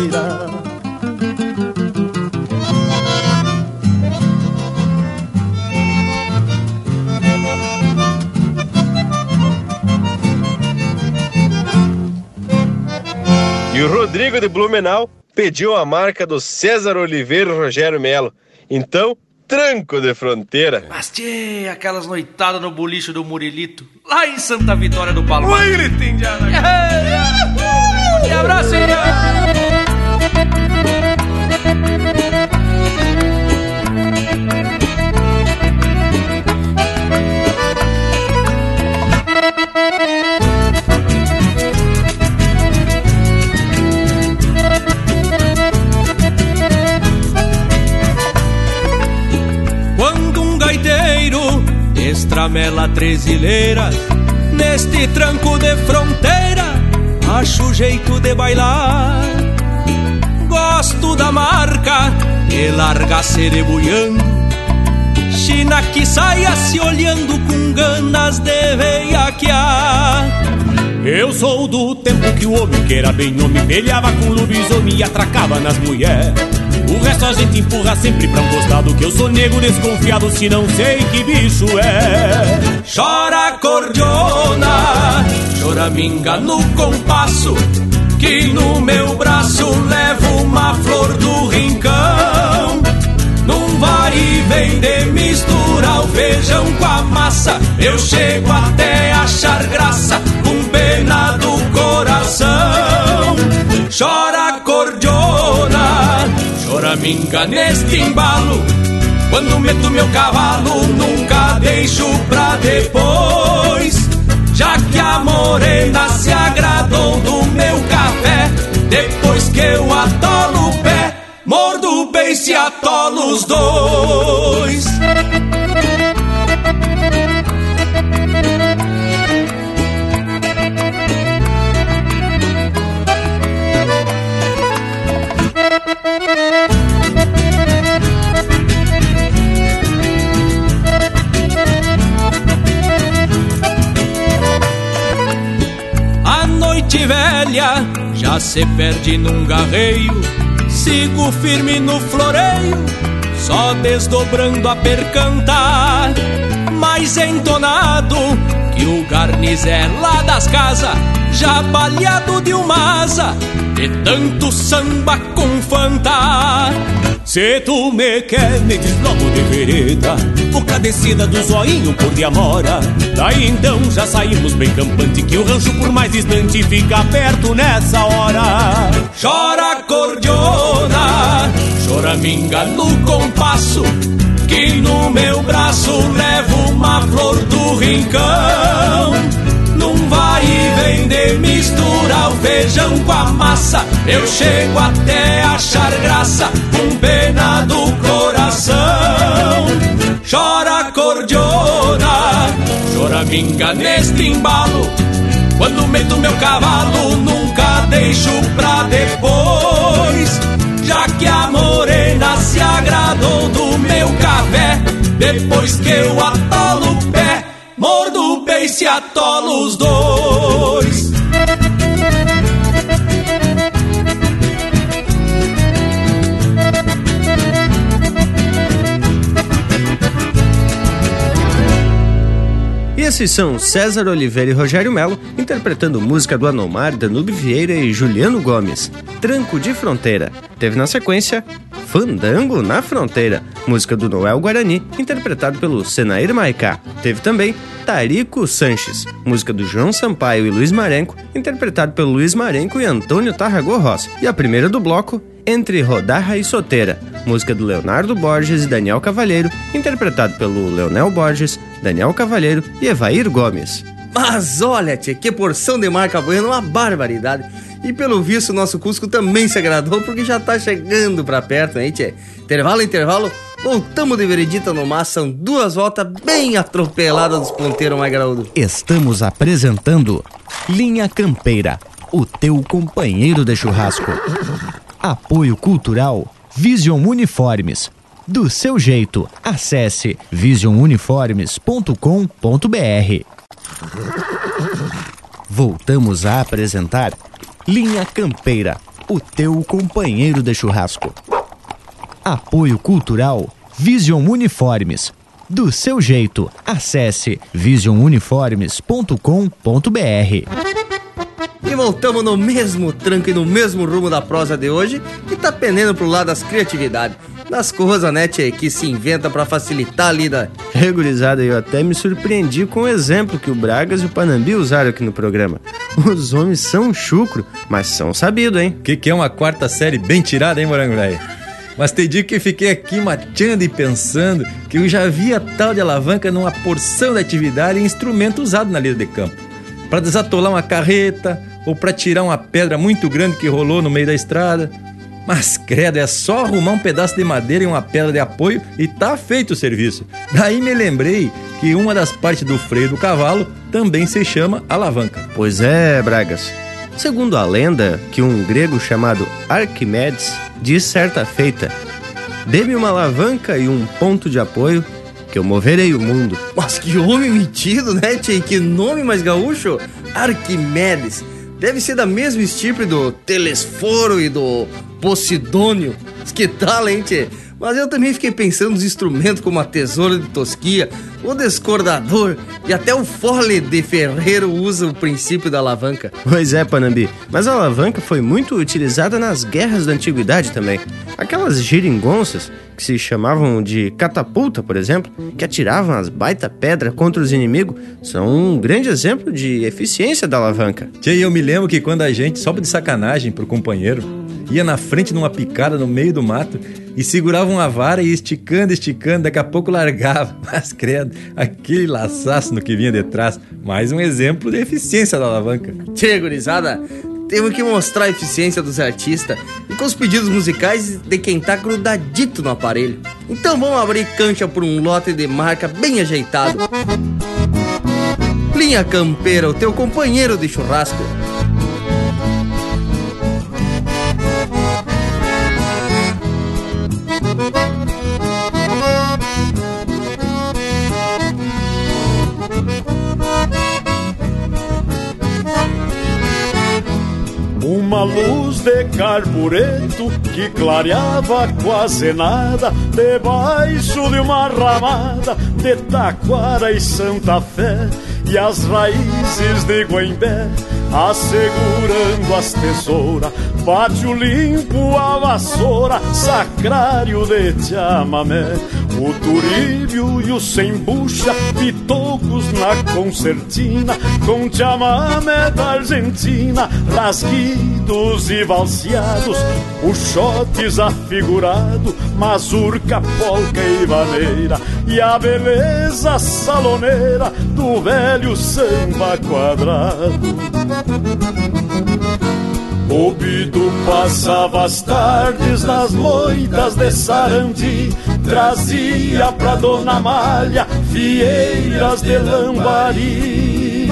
Rodrigo de Blumenau pediu a marca do César Oliveira e Rogério Melo. Então, tranco de fronteira. Mas tchê, aquelas noitadas no bolicho do Murilito, lá em Santa Vitória do Palmar. Oi, gritinho de abraço, estramela três ilheiras Neste tranco de fronteira Acho jeito de bailar Gosto da marca Que larga cerebuiando China que saia se olhando com ganas de veiaquear. Eu sou do tempo que o homem que era bem homem Pelhava com lobisomem e atracava nas mulheres O resto a gente empurra sempre pra um costado Que eu sou nego desconfiado se não sei que bicho é. Chora cordiona, choraminga no compasso Que no meu braço levo uma flor do rincão. Num vai e vem de misturar o feijão com a massa Eu chego até achar graça com pena do coração. Chora choraminga neste embalo. Quando meto meu cavalo nunca deixo pra depois. Já que a morena se agradou do meu café Depois que eu atolo o pé Mordo o beice e atolo os dois velha já se perde num garreio. Sigo firme no floreio Só desdobrando a percantar Mais entonado que o garnizé lá das casas Já baleado de uma asa De tanto samba com fantar Se tu me quer, me diz logo de vereda Boca descida do zoinho por de amora Daí então já saímos bem campante Que o rancho por mais distante fica perto nessa hora. Chora cordiona, choraminga no compasso Que no meu braço levo uma flor do rincão vem de misturar o feijão com a massa. Eu chego até achar graça com pena do coração. Chora cordiona, choraminga neste embalo. Quando meto meu cavalo, nunca deixo pra depois. Já que a morena se agradou do meu café, depois que eu atolo o pé, mordo o beice e atolo os dois. E esses são César Oliveira e Rogério Melo interpretando música do Anomar, Danube Vieira e Juliano Gomes, Tranco de Fronteira. Teve na sequência Fandango na Fronteira, música do Noel Guarani, interpretado pelo Senair Maicá. Teve também Tarico Sanches, música do João Sampaio e Luiz Marenco, interpretado pelo Luiz Marenco e Antônio Tarragó Rossi. E a primeira do bloco, Entre Rodarra e Soteira, música do Leonardo Borges e Daniel Cavalheiro, interpretado pelo Leonel Borges, Daniel Cavalheiro e Evair Gomes. Mas olha, tia, que porção de marca buena, uma barbaridade. E pelo visto, o nosso Cusco também se agradou, porque já tá chegando pra perto, hein, tia? Intervalo, intervalo, voltamos de veredita no mar, são duas voltas bem atropeladas dos ponteiros mais graúdos. Estamos apresentando Linha Campeira, o teu companheiro de churrasco. Apoio Cultural Vision Uniformes. Do seu jeito, acesse visionuniformes.com.br. Voltamos a apresentar Linha Campeira, o teu companheiro de churrasco. Apoio Cultural Vision Uniformes. Do seu jeito, acesse visionuniformes.com.br. E voltamos no mesmo tranco e no mesmo rumo da prosa de hoje, que tá pendendo pro lado das criatividades. Das coisas, né, tchê, que se inventa pra facilitar a lida. Regurizada, eu até me surpreendi com o exemplo que o Bragas e o Panambi usaram aqui no programa. Os homens são chucro, mas são sabidos, hein? Que que é uma quarta série bem tirada, hein, Morango Velho? Mas te digo que fiquei aqui mateando e pensando que eu já via tal de alavanca numa porção de atividade e instrumento usado na lida de campo. Para desatolar uma carreta ou para tirar uma pedra muito grande que rolou no meio da estrada. Mas credo, é só arrumar um pedaço de madeira e uma pedra de apoio e tá feito o serviço. Daí me lembrei que uma das partes do freio do cavalo também se chama alavanca. Pois é, Bragas. Segundo a lenda, que um grego chamado Arquimedes diz certa feita: Dê-me uma alavanca e um ponto de apoio, que eu moverei o mundo. Mas que homem metido, né, tchê? Que nome mais gaúcho? Arquimedes. Deve ser da mesma estirpe do Telesforo e do Posidônio. Que tal, hein, tchê? Mas eu também fiquei pensando nos instrumentos como a tesoura de tosquia, o descordador e até o fole de ferreiro usa o princípio da alavanca. Pois é, Panambi, mas a alavanca foi muito utilizada nas guerras da antiguidade também. Aquelas giringonças, que se chamavam de catapulta, por exemplo, que atiravam as baita pedra contra os inimigos, são um grande exemplo de eficiência da alavanca. Tchê, eu me lembro que quando a gente, sobe de sacanagem pro companheiro, ia na frente numa picada no meio do mato e segurava uma vara e esticando, esticando, daqui a pouco largava. Mas credo, aquele laçaço no que vinha de trás. Mais um exemplo de eficiência da alavanca. Tchê, gurizada, temos que mostrar a eficiência dos artistas e com os pedidos musicais de quem tá grudadito no aparelho. Então vamos abrir cancha por um lote de marca bem ajeitado. Linha Campeira, o teu companheiro de churrasco. Uma luz de carbureto que clareava quase nada Debaixo de uma ramada de Taquara e Santa Fé E as raízes de Guembé assegurando as tesouras Pátio limpo, a vassoura, sacrário de chamamé O turíbio e o sembucha, pitocos na concertina Com chamamé da Argentina, rasguidos e valseados Puxotes afigurado, mazurca, polca e vaneira E a beleza saloneira do velho samba quadrado o Bido passava as tardes nas moitas de Sarandi Trazia pra Dona Malha fieiras de lambari.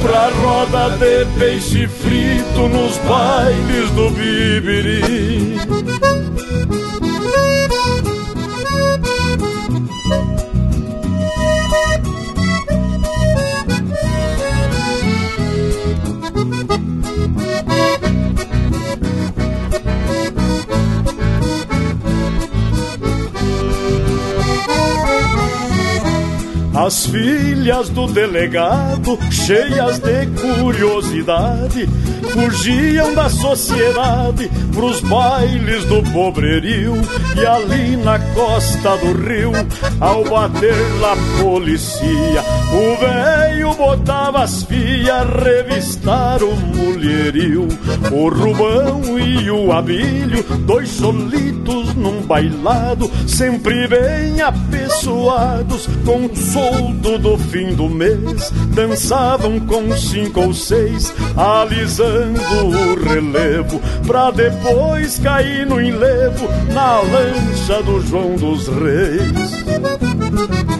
Pra roda de peixe frito nos bailes do Bibiri As filhas do delegado, cheias de curiosidade, fugiam da sociedade pros bailes do pobrerio. E ali na costa do rio, ao bater la policia, o velho botava as fias revistar o mulherio. O Rubão e o Abílio, dois solitos num bailado, sempre bem apessoados, com um soldo do fim do mês, dançavam com cinco ou seis, alisando o relevo, pra depois cair no enlevo, na lancha do João dos Reis.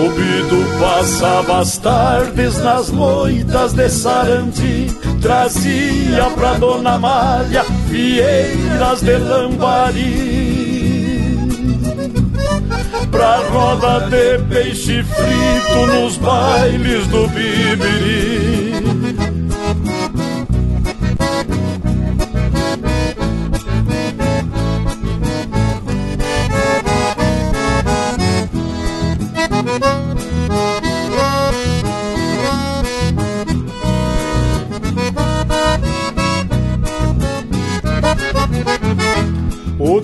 O Bido passava as tardes nas moitas de Sarandi. Trazia pra Dona Malha fieiras de lambari. Pra roda de peixe frito nos bailes do Bibiri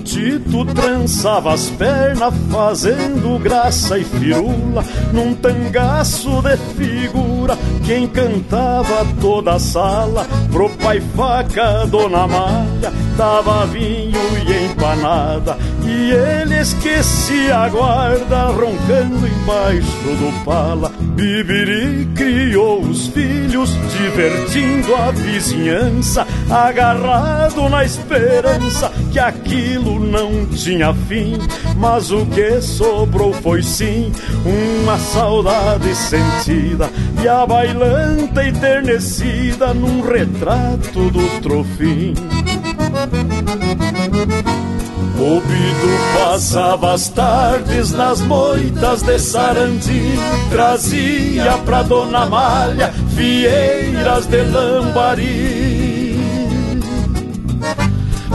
Tito trançava as pernas fazendo graça e firula Num tangaço de figura que encantava toda a sala. Pro pai faca, dona Malha, dava vinho e empanada E ele esquecia a guarda roncando embaixo do pala Bibiri criou os filhos, divertindo a vizinhança Agarrado na esperança que aquilo não tinha fim. Mas o que sobrou foi sim uma saudade sentida E a bailanta enternecida num retrato do trofim Cupido passava as tardes nas moitas de Sarandi, trazia pra Dona Malha fieiras de lambari.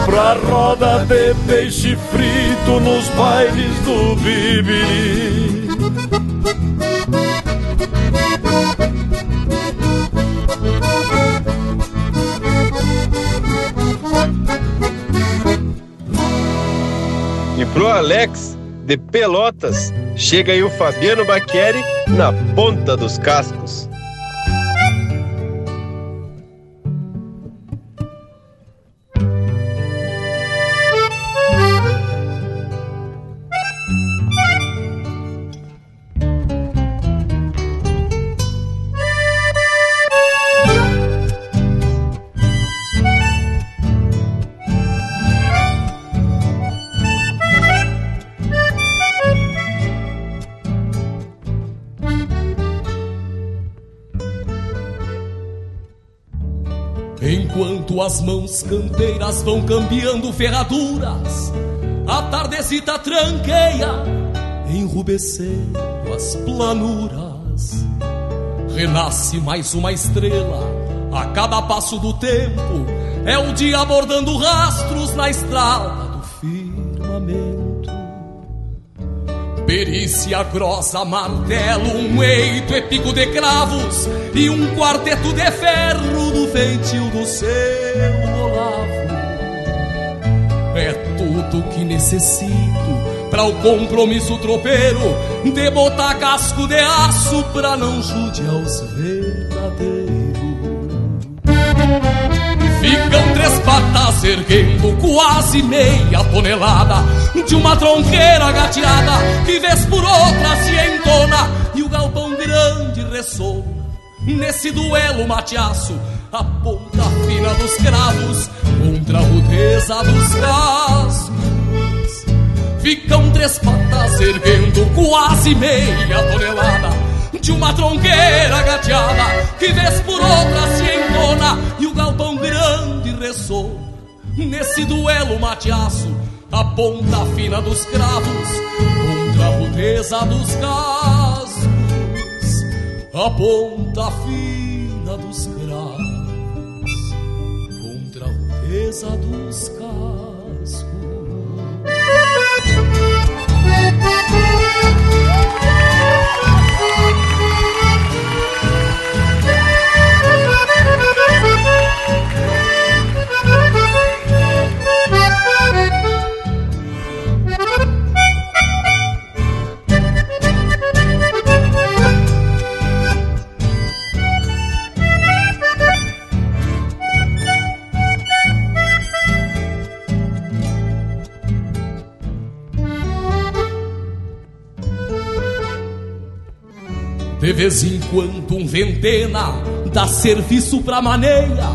Pra roda de peixe frito nos bailes do Bibiri. Pro Alex de Pelotas, chega aí o Fabiano Baqueri na ponta dos cascos. Enquanto as mãos campeiras vão cambiando ferraduras, a tardecita tranqueia, enrubescendo as planuras. Renasce mais uma estrela a cada passo do tempo, é o dia abordando rastros na estrada do firmamento. Perícia grossa, martelo, um eito e pico de cravos e um quarteto de ferro no feitio do seu. É tudo que necessito para o compromisso tropeiro de botar casco de aço pra não judiar os verdadeiros. Ficam três patas erguendo quase meia tonelada De uma tronqueira gateada que vez por outra se entona E o galpão grande ressoa nesse duelo mateaço A ponta fina dos cravos contra a rudeza dos cascos Ficam três patas erguendo quase meia tonelada de uma tronqueira gateada que vez por outra se entona e o galpão grande ressoa. Nesse duelo mateaço a ponta fina dos cravos contra a rudeza dos cascos a ponta fina dos cravos a rudeza dos cascos De vez em quando um ventena dá serviço pra maneia,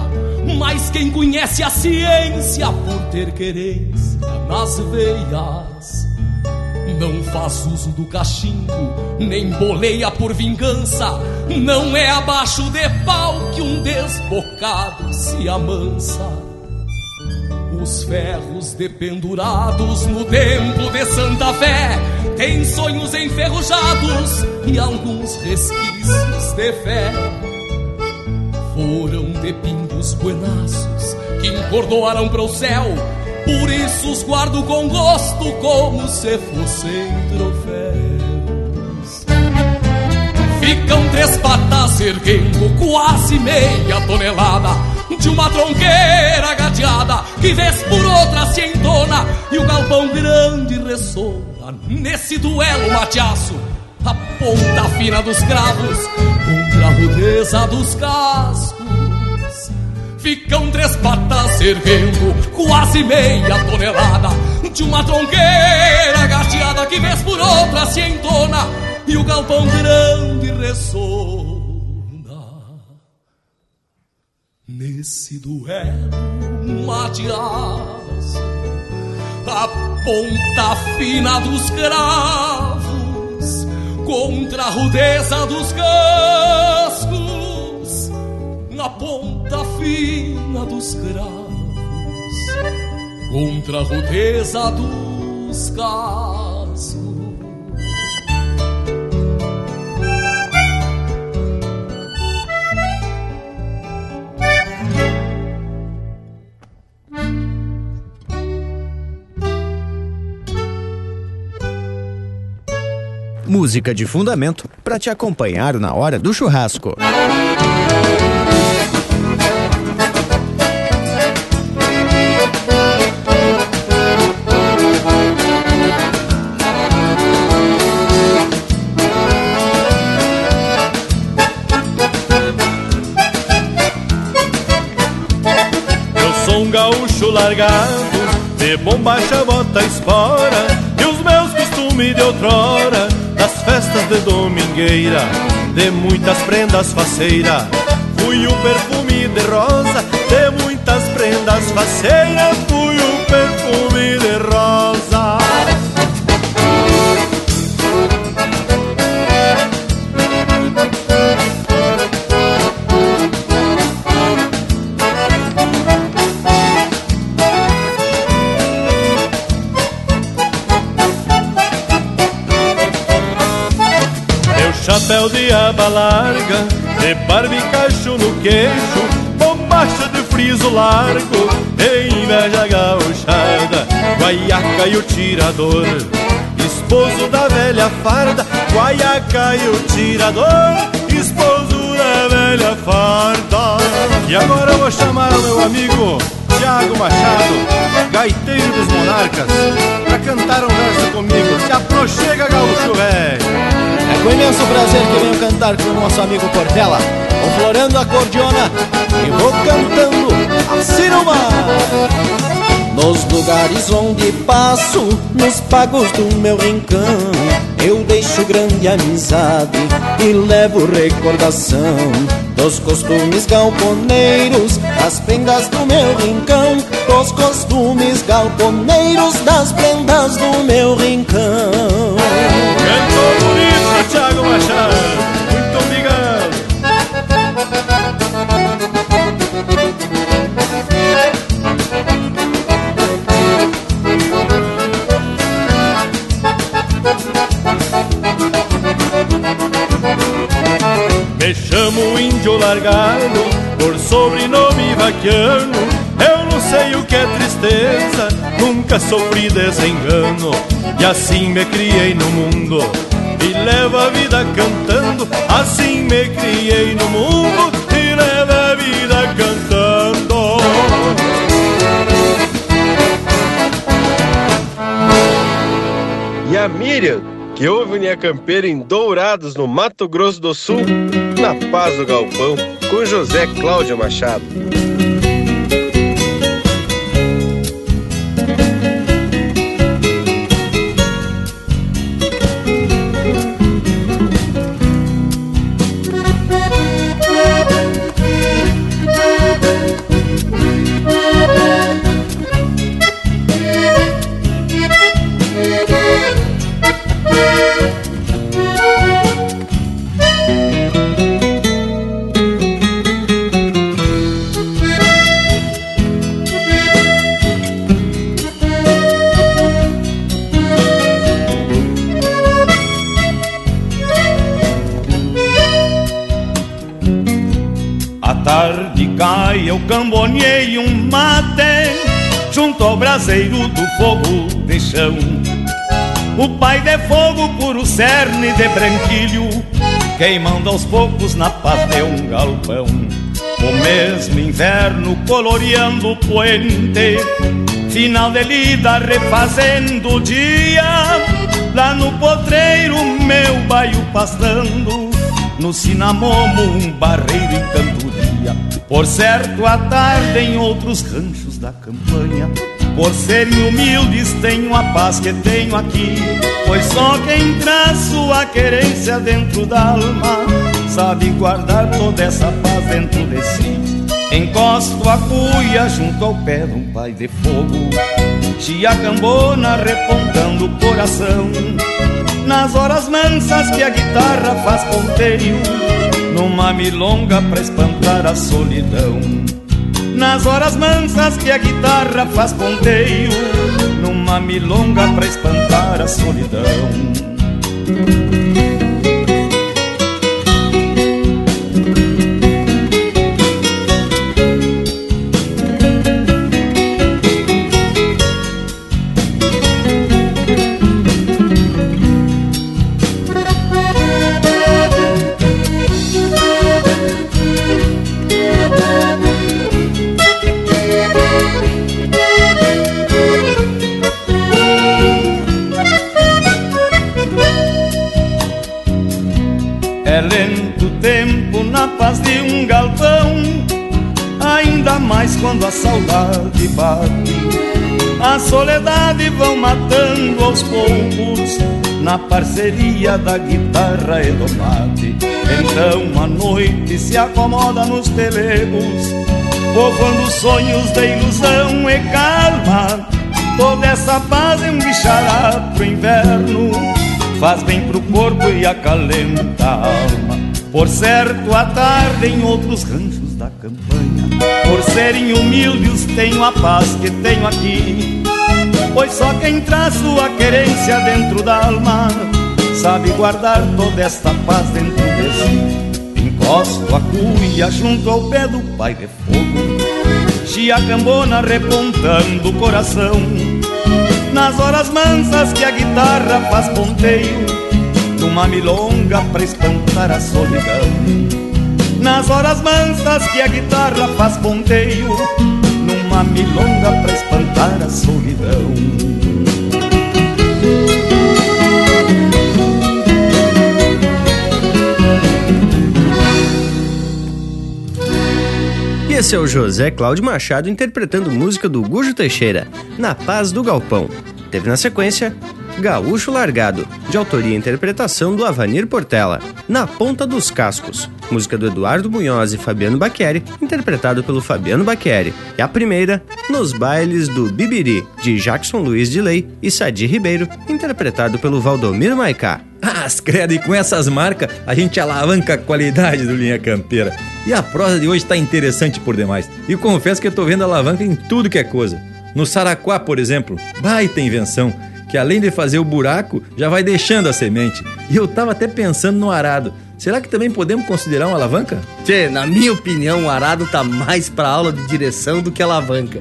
mas quem conhece a ciência por ter querência nas veias não faz uso do cachimbo, nem boleia por vingança, não é abaixo de pau que um desbocado se amansa. Os ferros dependurados no templo de Santa Fé têm sonhos enferrujados e alguns resquícios de fé. Foram de pingos buenaços que encordoaram para o céu, por isso os guardo com gosto como se fossem troféus. Ficam três patas erguendo quase meia tonelada de uma tronqueira gateada que vez por outra se entona e o galpão grande ressoa nesse duelo mateaço a ponta fina dos cravos contra a rudeza dos cascos. Ficam três patas erguendo quase meia tonelada de uma tronqueira gateada que vez por outra se entona e o galpão grande ressoa Nesse duelo mateaço A ponta fina dos cravos Contra a rudeza dos cascos Na ponta fina dos cravos Contra a rudeza dos dos Música de fundamento para te acompanhar na hora do churrasco. Gaúcho largado, de bombacha bota espora, e os meus costumes de outrora, de domingueira, de muitas prendas faceira. Fui o perfume de rosa, de muitas prendas faceira, fui o aba larga, de barba e cacho no queixo, bombacha de friso largo, e inveja gauchada, guaiaca e o tirador, esposo da velha farda, guaiaca e o tirador, farda. E agora eu vou chamar o meu amigo Tiago Machado, gaiteiro dos monarcas, pra cantar um verso comigo. Se aproxega, gaúcho velho. É com imenso prazer que venho cantar com o nosso amigo Portela, florando a cordiona e vou cantando assim no mar. Nos lugares onde passo, nos pagos do meu rincão, eu deixo grande amizade e levo recordação dos costumes galponeiros, das prendas do meu rincão, dos costumes galponeiros, das prendas do meu rincão. Cantou bonito, Thiago Machado. Largado, por sobrenome vaquiano. Eu não sei o que é tristeza, nunca sofri desengano. E assim me criei no mundo, e levo a vida cantando. Assim me criei no mundo, e levo a vida cantando. E a Miriam, que ouve Linha Campeira em Dourados, no Mato Grosso do Sul, na Paz do Galpão, com José Cláudio Machado. Do fogo de chão. O pai de fogo puro cerne de branquilho Queimando aos poucos na paz de um galpão. O mesmo inverno coloreando o puente Final de lida refazendo o dia. Lá no potreiro meu baio pastando no cinamomo um barreiro em cantoria Por certo a tarde em outros ranchos da campanha Por serem humildes tenho a paz que tenho aqui. Pois só quem traz sua querência dentro da alma Sabe guardar toda essa paz dentro de si. Encosto a cuia junto ao pé de um pai de fogo Chiacambona repontando o coração. Nas horas mansas que a guitarra faz ponteio Numa milonga pra espantar a solidão Nas horas mansas que a guitarra faz ponteio Numa milonga pra espantar a solidão. Aos poucos, na parceria da guitarra e do mate. Então a noite se acomoda nos pelegos, povoando sonhos de ilusão e calma. Toda essa paz é um bichará pro inverno faz bem pro corpo e acalenta a alma. Por certo, a tarde em outros ranchos da campanha, por serem humildes, tenho a paz que tenho aqui. Pois só quem traz sua querência dentro da alma sabe guardar toda esta paz dentro de si. Encosto a cuia junto ao pé do pai de fogo, chiacambona repontando o coração nas horas mansas que a guitarra faz ponteio Numa milonga pra espantar a solidão Nas horas mansas que a guitarra faz ponteio Numa milonga pra espantar a solidão E esse é o José Cláudio Machado interpretando música do Gujo Teixeira, Na Paz do Galpão. Teve na sequência Gaúcho Largado, de autoria e interpretação do Avanir Portela, Na Ponta dos Cascos, música do Eduardo Munhoz e Fabiano Bacchieri, interpretado pelo Fabiano Bacchieri. E a primeira, Nos Bailes do Bibiri, de Jackson Luiz de Lei e Sadi Ribeiro, interpretado pelo Valdomiro Maicá. Ah, credo, e com essas marcas a gente alavanca a qualidade do Linha Campeira. E a prosa de hoje está interessante por demais. E confesso que eu tô vendo alavanca em tudo que é coisa. No Saraquá, por exemplo, baita invenção, que além de fazer o buraco, já vai deixando a semente. E eu tava até pensando no arado. Será que também podemos considerar uma alavanca? Tchê, na minha opinião, o arado tá mais pra aula de direção do que alavanca.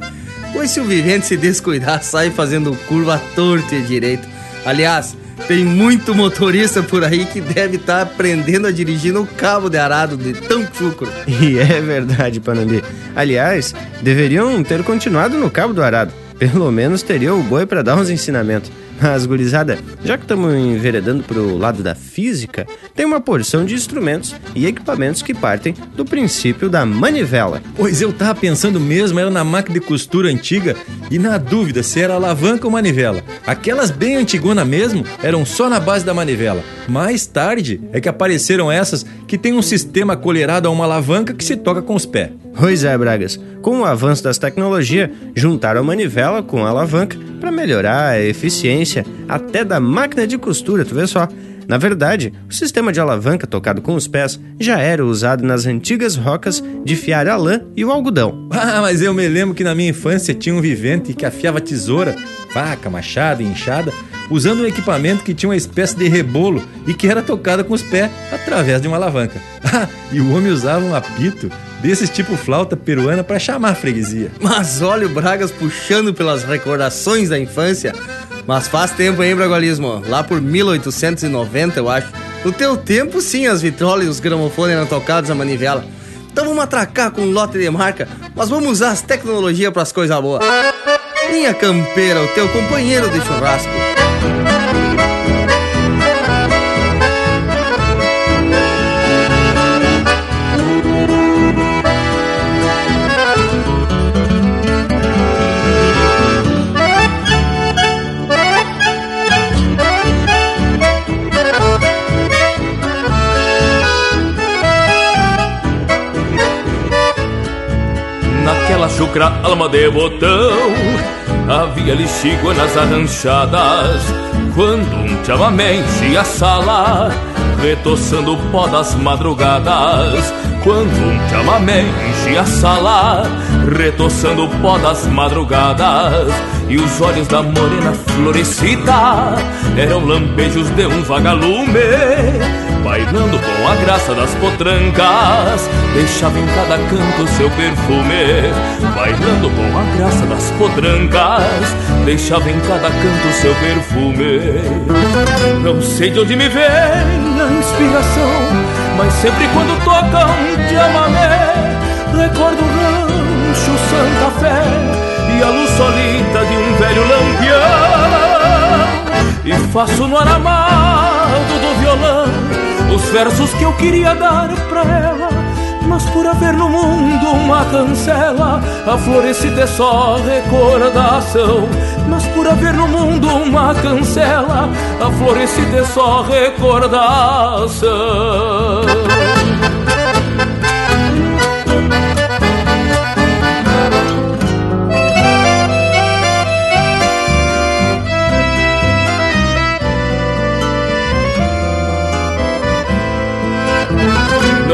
Pois se o vivente se descuidar, sai fazendo curva torta e direito. Aliás, tem muito motorista por aí que deve estar aprendendo a dirigir no cabo de arado de tão chucro. E é verdade, Panambi. Aliás, deveriam ter continuado no cabo do arado. Pelo menos teria o boi para dar uns ensinamentos. Mas, gurizada, já que estamos enveredando pro lado da física, tem uma porção de instrumentos e equipamentos que partem do princípio da manivela. Pois eu tava pensando mesmo, era na máquina de costura antiga e na dúvida se era alavanca ou manivela. Aquelas bem antigona mesmo eram só na base da manivela. Mais tarde é que apareceram essas que tem um sistema colherado a uma alavanca que se toca com os pés. Pois é, Bragas. Com o avanço das tecnologias, juntaram a manivela com a alavanca para melhorar a eficiência até da máquina de costura, tu vê só. Na verdade, o sistema de alavanca tocado com os pés já era usado nas antigas rocas de fiar a lã e o algodão. Ah, mas eu me lembro que na minha infância tinha um vivente que afiava tesoura, faca, machado e enxada, usando um equipamento que tinha uma espécie de rebolo e que era tocado com os pés através de uma alavanca. Ah, e o homem usava um apito desses tipo flauta peruana para chamar a freguesia. Mas olha o Bragas puxando pelas recordações da infância. Mas faz tempo, hein, Bragualismo? Lá por 1890, eu acho. No teu tempo, sim, as vitrolas e os gramofones eram tocados a manivela. Então vamos atracar com um lote de marca, mas vamos usar as tecnologias para as coisas boas. Linha Campeira, o teu companheiro de churrasco. Chucra alma de botão. Havia lixigo nas arranchadas Quando um chamamé enchia a sala Retoçando o pó das madrugadas. Quando um chamamé enchia a sala, retoçando o pó das madrugadas, e os olhos da morena florescida eram lampejos de um vagalume, bailando com a graça das potrancas, deixava em cada canto seu perfume, bailando com a graça das potrancas, deixava em cada canto seu perfume. Não sei de onde me vem a inspiração mas sempre quando toca um chamamé Recordo o rancho Santa Fé E a luz solita de um velho lampião E faço no aramado do violão Os versos que eu queria dar pra ela mas por haver no mundo uma cancela, a florescida é só recordação. Mas por haver no mundo uma cancela, a florescida é só recordação.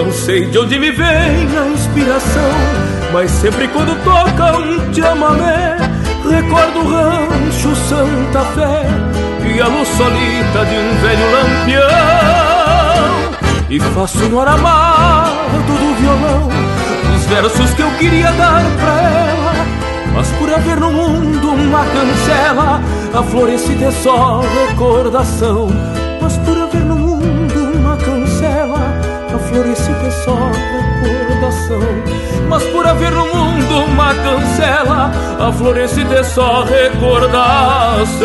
Não sei de onde me vem a inspiração, mas sempre quando toca um chamamé, recordo o rancho Santa Fé e a luz solita de um velho lampião. E faço no aramado do violão os versos que eu queria dar pra ela. Mas por haver no mundo uma cancela, a florescida é só recordação. Mas por haver no a florescida é só recordação. Mas por haver no mundo uma cancela, a florescida é só recordação.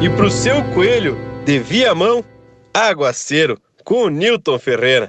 E pro seu coelho, de Viamão, Aguaceiro, com Newton Ferreira.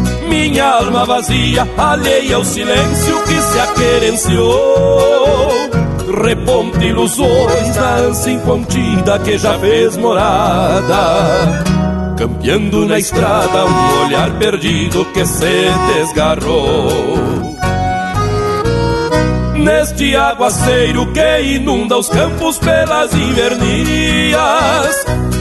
minha alma vazia, alheia ao silêncio que se aquerenciou. Reponte ilusões na ânsia incontida que já fez morada. Campeando na estrada um olhar perdido que se desgarrou. Neste aguaceiro que inunda os campos pelas invernias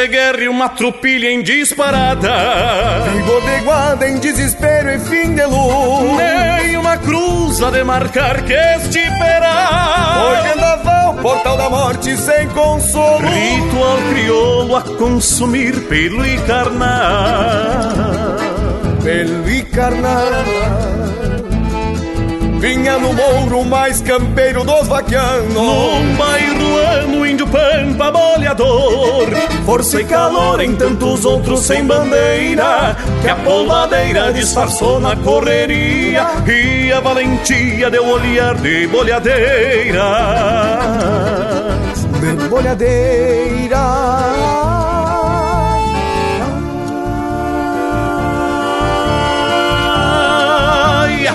De guerra e uma tropilha em disparada. Embodeguada em desespero e fim de luz. Nem uma cruz a demarcar que este esperar Foi vendaval, portal da morte sem consolo. Ritual crioulo a consumir pelo carnal Pelo e carnal Vinha no mouro mais campeiro dos vaquianos. Num bairro ano, índio pampa, boleador. Força e calor em tantos outros sem bandeira. Que a polvadeira disfarçou na correria. E a valentia deu olhar de boleadeiras De boleadeiras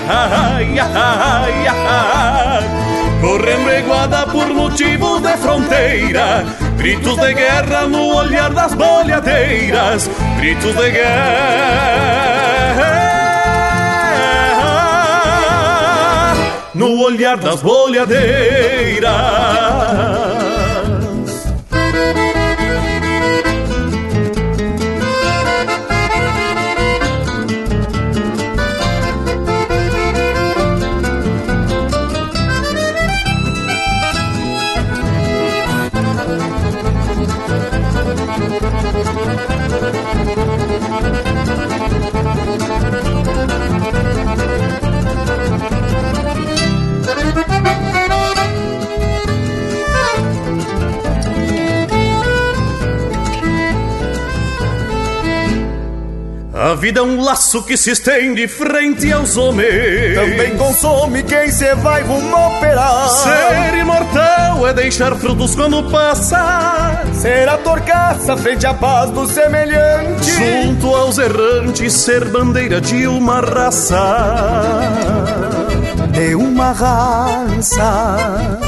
ai, ai, ai, Correndo iguada por motivos de fronteira Gritos de guerra no olhar das bolhadeiras Gritos de guerra No olhar das bolhadeiras A vida é um laço que se estende frente aos homens. Também consome quem se vai rumo operar. Ser imortal é deixar frutos quando passa. Ser a torcaça frente à paz do semelhante. Junto aos errantes, ser bandeira de uma raça. De uma raça.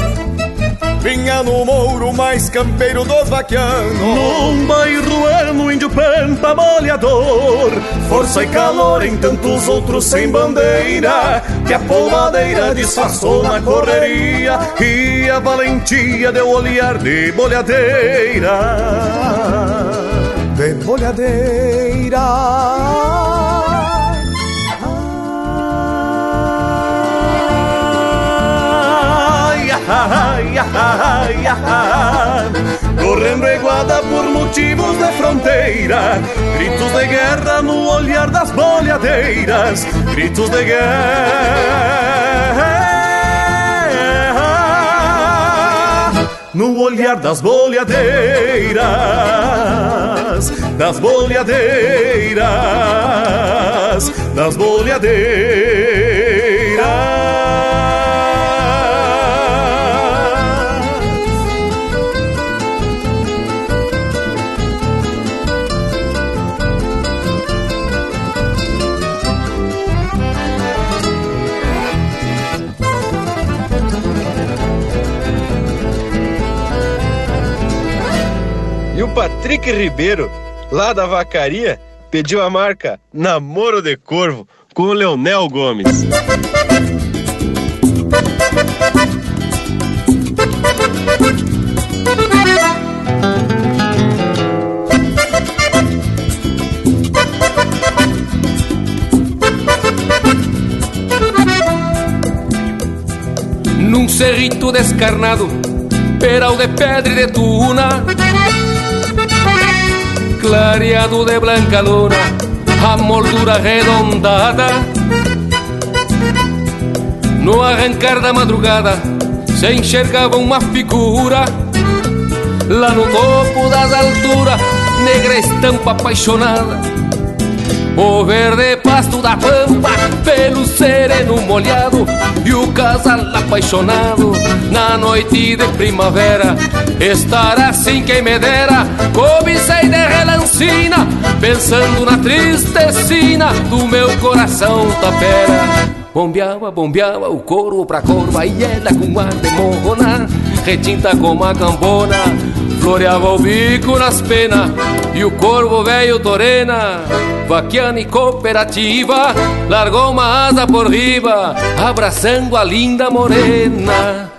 Vinha no mouro mais campeiro dos vaquianos. Num bairro ano, índio pampa molhador Força e calor em tantos outros sem bandeira. Que a polvadeira disfarçou na correria. E a valentia deu olhar de bolhadeira De bolhadeira ai, ai, ai, correndo iguada por motivos de fronteira, gritos de guerra no olhar das bolhadeiras, gritos de guerra no olhar das boleadeiras, das boleadeiras, das boleadeiras. Patrick Ribeiro, lá da Vacaria, pediu a marca Namoro de Corvo com o Leonel Gomes. Num cerrito descarnado, peral de pedra e de tuna, clareado de blanca luna, a moldura arredondada. No arrancar da madrugada, se enxergava uma figura, lá no topo das alturas, negra estampa apaixonada. O verde pasto da pampa, pelo sereno molhado E o casal apaixonado na noite de primavera Estar assim quem me dera, cobicei de relancina Pensando na tristecina do meu coração tapera Bombeava, bombeava o corvo pra corva E ela com ar de morrona Retinta como a cambona Floreava o bico nas penas E o corvo velho torena. Vaquiana e cooperativa Largou uma asa por riba Abraçando a linda morena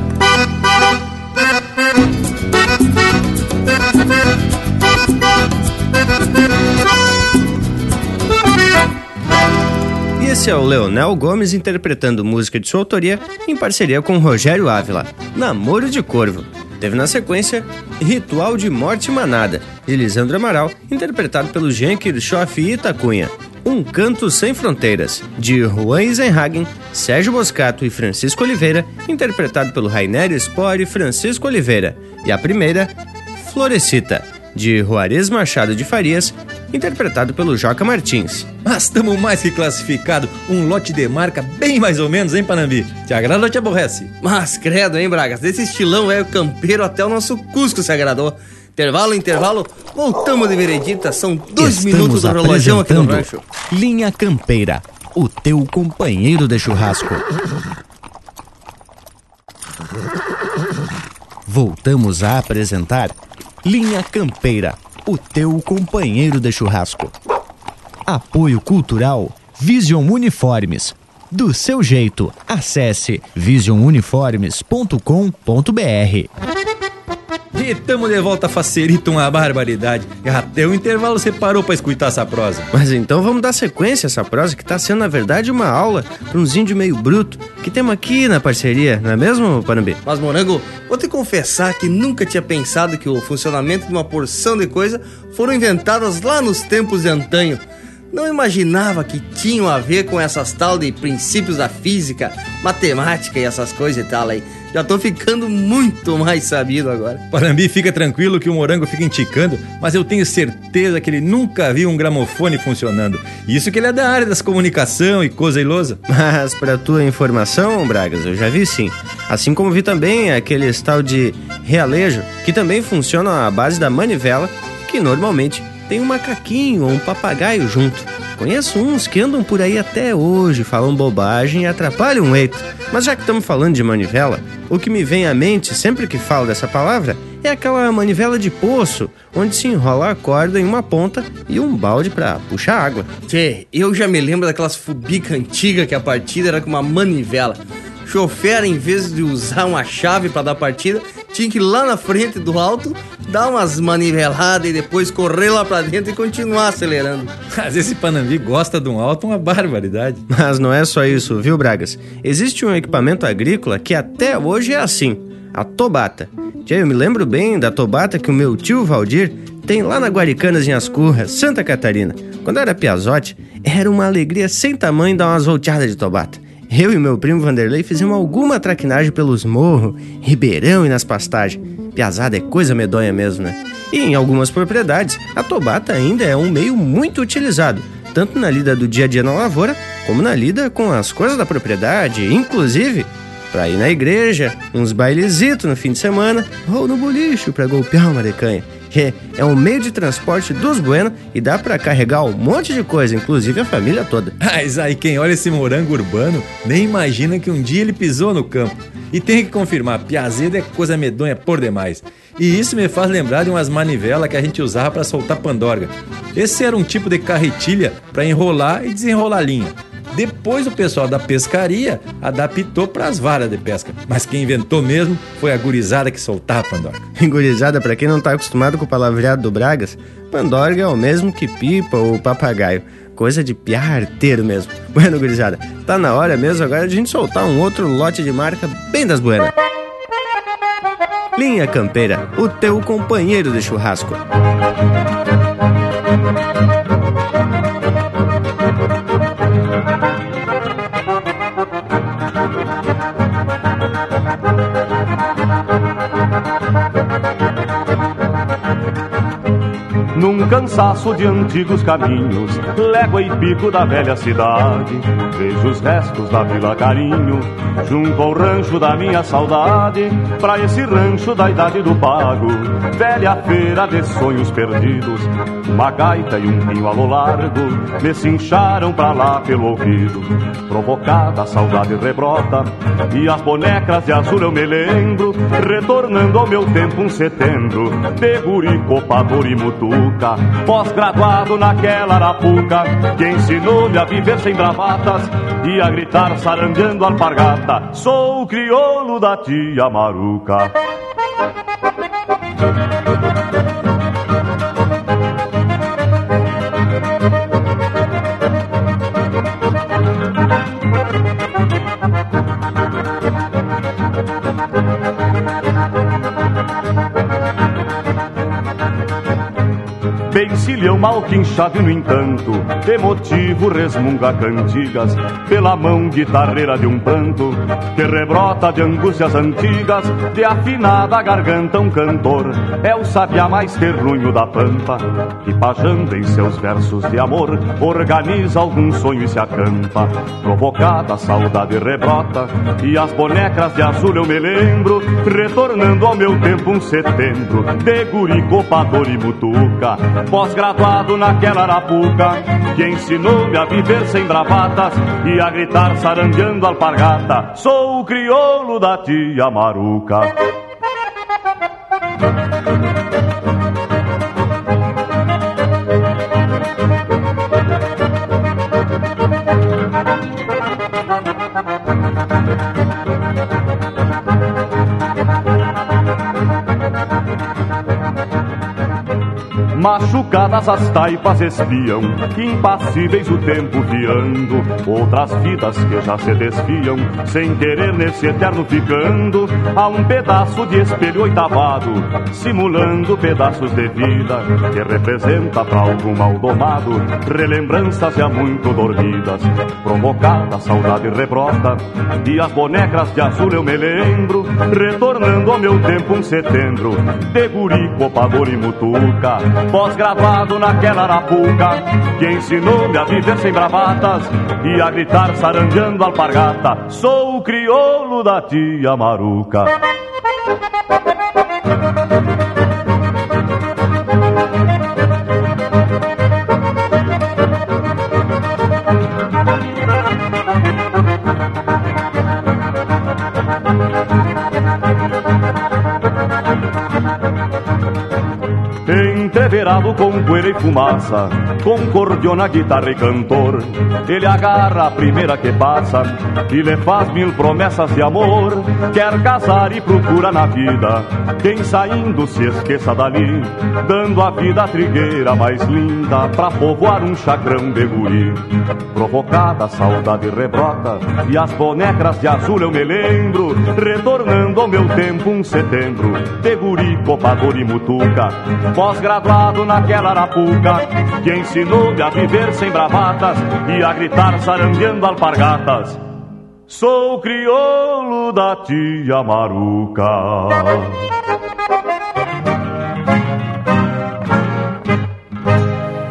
esse é o Leonel Gomes interpretando música de sua autoria em parceria com Rogério Ávila, Namoro de Corvo. Teve na sequência Ritual de Morte Manada, de Lisandro Amaral, interpretado pelo Jean Kirchhoff e Itacunha. Um Canto Sem Fronteiras, de Juan Eisenhagen, Sérgio Boscato e Francisco Oliveira, interpretado pelo Rainer Spore e Francisco Oliveira. E a primeira, Florecita, de Juarez Machado de Farias, interpretado pelo Joca Martins. Mas estamos mais que classificado, um lote de marca bem mais ou menos, hein, Panambi? Te agrada ou te aborrece? Mas credo, hein, Bragas? Desse estilão velho campeiro até o nosso Cusco se agradou. Intervalo, intervalo, voltamos de veredita, são dois Estamos minutos do relojão aqui no rancho. Linha Campeira, o teu companheiro de churrasco. Voltamos a apresentar Linha Campeira, o teu companheiro de churrasco. Apoio Cultural Vision Uniformes. Do seu jeito, acesse visionuniformes.com.br. E tamo de volta facerito uma barbaridade. E até o intervalo você parou pra escutar essa prosa. Mas então vamos dar sequência a essa prosa que tá sendo, na verdade, uma aula pra uns índios meio bruto que temos aqui na parceria, não é mesmo, Panambi? Mas, Morango, vou te confessar que nunca tinha pensado que o funcionamento de uma porção de coisa foram inventadas lá nos tempos de antanho. Não imaginava que tinham a ver com essas tal de princípios da física, matemática e essas coisas e tal aí. Já tô ficando muito mais sabido agora. Parambi, fica tranquilo que o morango fica enticando, mas eu tenho certeza que ele nunca viu um gramofone funcionando. Isso que ele é da área das comunicação e coisa e lousa. Mas para tua informação, Bragas, eu já vi sim. Assim como vi também aquele tal de realejo, que também funciona à base da manivela, que normalmente tem um macaquinho ou um papagaio junto. Conheço uns que andam por aí até hoje, falam bobagem e atrapalham o eito. Mas já que estamos falando de manivela, o que me vem à mente sempre que falo dessa palavra é aquela manivela de poço, onde se enrola a corda em uma ponta e um balde para puxar água. Tchê, eu já me lembro daquelas fubicas antigas que a partida era com uma manivela. Chofer, em vez de usar uma chave para dar partida, tinha que ir lá na frente do alto, dar umas maniveladas e depois correr lá para dentro e continuar acelerando. Mas esse Panambi gosta de um alto, uma barbaridade. Mas não é só isso, viu, Bragas? Existe um equipamento agrícola que até hoje é assim, a tobata. Tchê, eu me lembro bem da tobata que o meu tio Valdir tem lá na Guaricanas em Ascurra, Santa Catarina. Quando era piazote, era uma alegria sem tamanho dar umas volteadas de tobata. Eu e meu primo Vanderlei fizemos alguma traquinagem pelos morros, Ribeirão e nas pastagens. Piazada é coisa medonha mesmo, né? E em algumas propriedades, a tobata ainda é um meio muito utilizado, tanto na lida do dia a dia na lavoura, como na lida com as coisas da propriedade, inclusive para ir na igreja, uns bailezitos no fim de semana, ou no bolicho para golpear uma decanha. É, um meio de transporte dos Bueno e dá para carregar um monte de coisa, inclusive a família toda. Mas aí quem olha esse morango urbano nem imagina que um dia ele pisou no campo. E tem que confirmar, piazeda é coisa medonha por demais. E isso me faz lembrar de umas manivelas que a gente usava para soltar pandorga. Esse era um tipo de carretilha para enrolar e desenrolar linha. Depois o pessoal da pescaria adaptou para as varas de pesca. Mas quem inventou mesmo foi a gurizada que soltava a pandorga. gurizada, para quem não tá acostumado com o palavreado do Bragas, pandorga é o mesmo que pipa ou papagaio. Coisa de piarteiro mesmo. Bueno, gurizada, tá na hora mesmo agora de a gente soltar um outro lote de marca bem das buenas. Linha Campeira, o teu companheiro de churrasco. Num cansaço de antigos caminhos, légua e pico da velha cidade, vejo os restos da Vila Carinho, junto ao rancho da minha saudade, pra esse rancho da idade do pago, velha feira de sonhos perdidos, uma gaita e um pinho a lo largo, me cincharam pra lá pelo ouvido, provocada a saudade rebrota, e as bonecas de azul eu me lembro, retornando ao meu tempo um setembro, de guri, copador e mutuca, pós-graduado naquela arapuca, que ensinou-me a viver sem bravatas e a gritar sarandeando alpargata. Sou o crioulo da tia Maruca. Vencilhão mal quinchado e no entanto Emotivo resmunga cantigas Pela mão guitarreira de um pranto Que rebrota de angústias antigas De afinada garganta um cantor É o sabiá mais terrunho da pampa Que pajando em seus versos de amor Organiza algum sonho e se acampa. Provocada a saudade rebrota E as bonecas de azul eu me lembro Retornando ao meu tempo um setembro De guri, copador e mutuca pós-graduado naquela arapuca, que ensinou-me a viver sem bravatas e a gritar sarandeando alpargata. Sou o crioulo da tia Maruca. Machucadas as taipas espiam, impassíveis o tempo guiando. Outras vidas que já se desfiam, sem querer nesse eterno ficando. A um pedaço de espelho oitavado, simulando pedaços de vida que representa pra algum mal domado. Relembranças já muito dormidas, provocada saudade rebrota. E as bonecas de azul eu me lembro, retornando ao meu tempo um setembro. De guri, copador e mutuca, pós-graduado naquela arapuca, que ensinou-me a viver sem bravatas e a gritar saranjando alpargata. Sou o crioulo da tia Maruca. Com poeira e fumaça, com cordiona, guitarra e cantor, ele agarra a primeira que passa e lhe faz mil promessas de amor. Quer casar e procura na vida quem saindo se esqueça dali, dando a vida a trigueira mais linda pra povoar um chacrão de guri. Provocada a saudade rebrota e as bonecas de azul eu me lembro, retornando ao meu tempo um setembro, de guri, copador e mutuca, pós-graduado naquela arapuca, que ensinou-me a viver sem bravatas e a gritar sarandeando alpargatas. Sou crioulo da tia Maruca.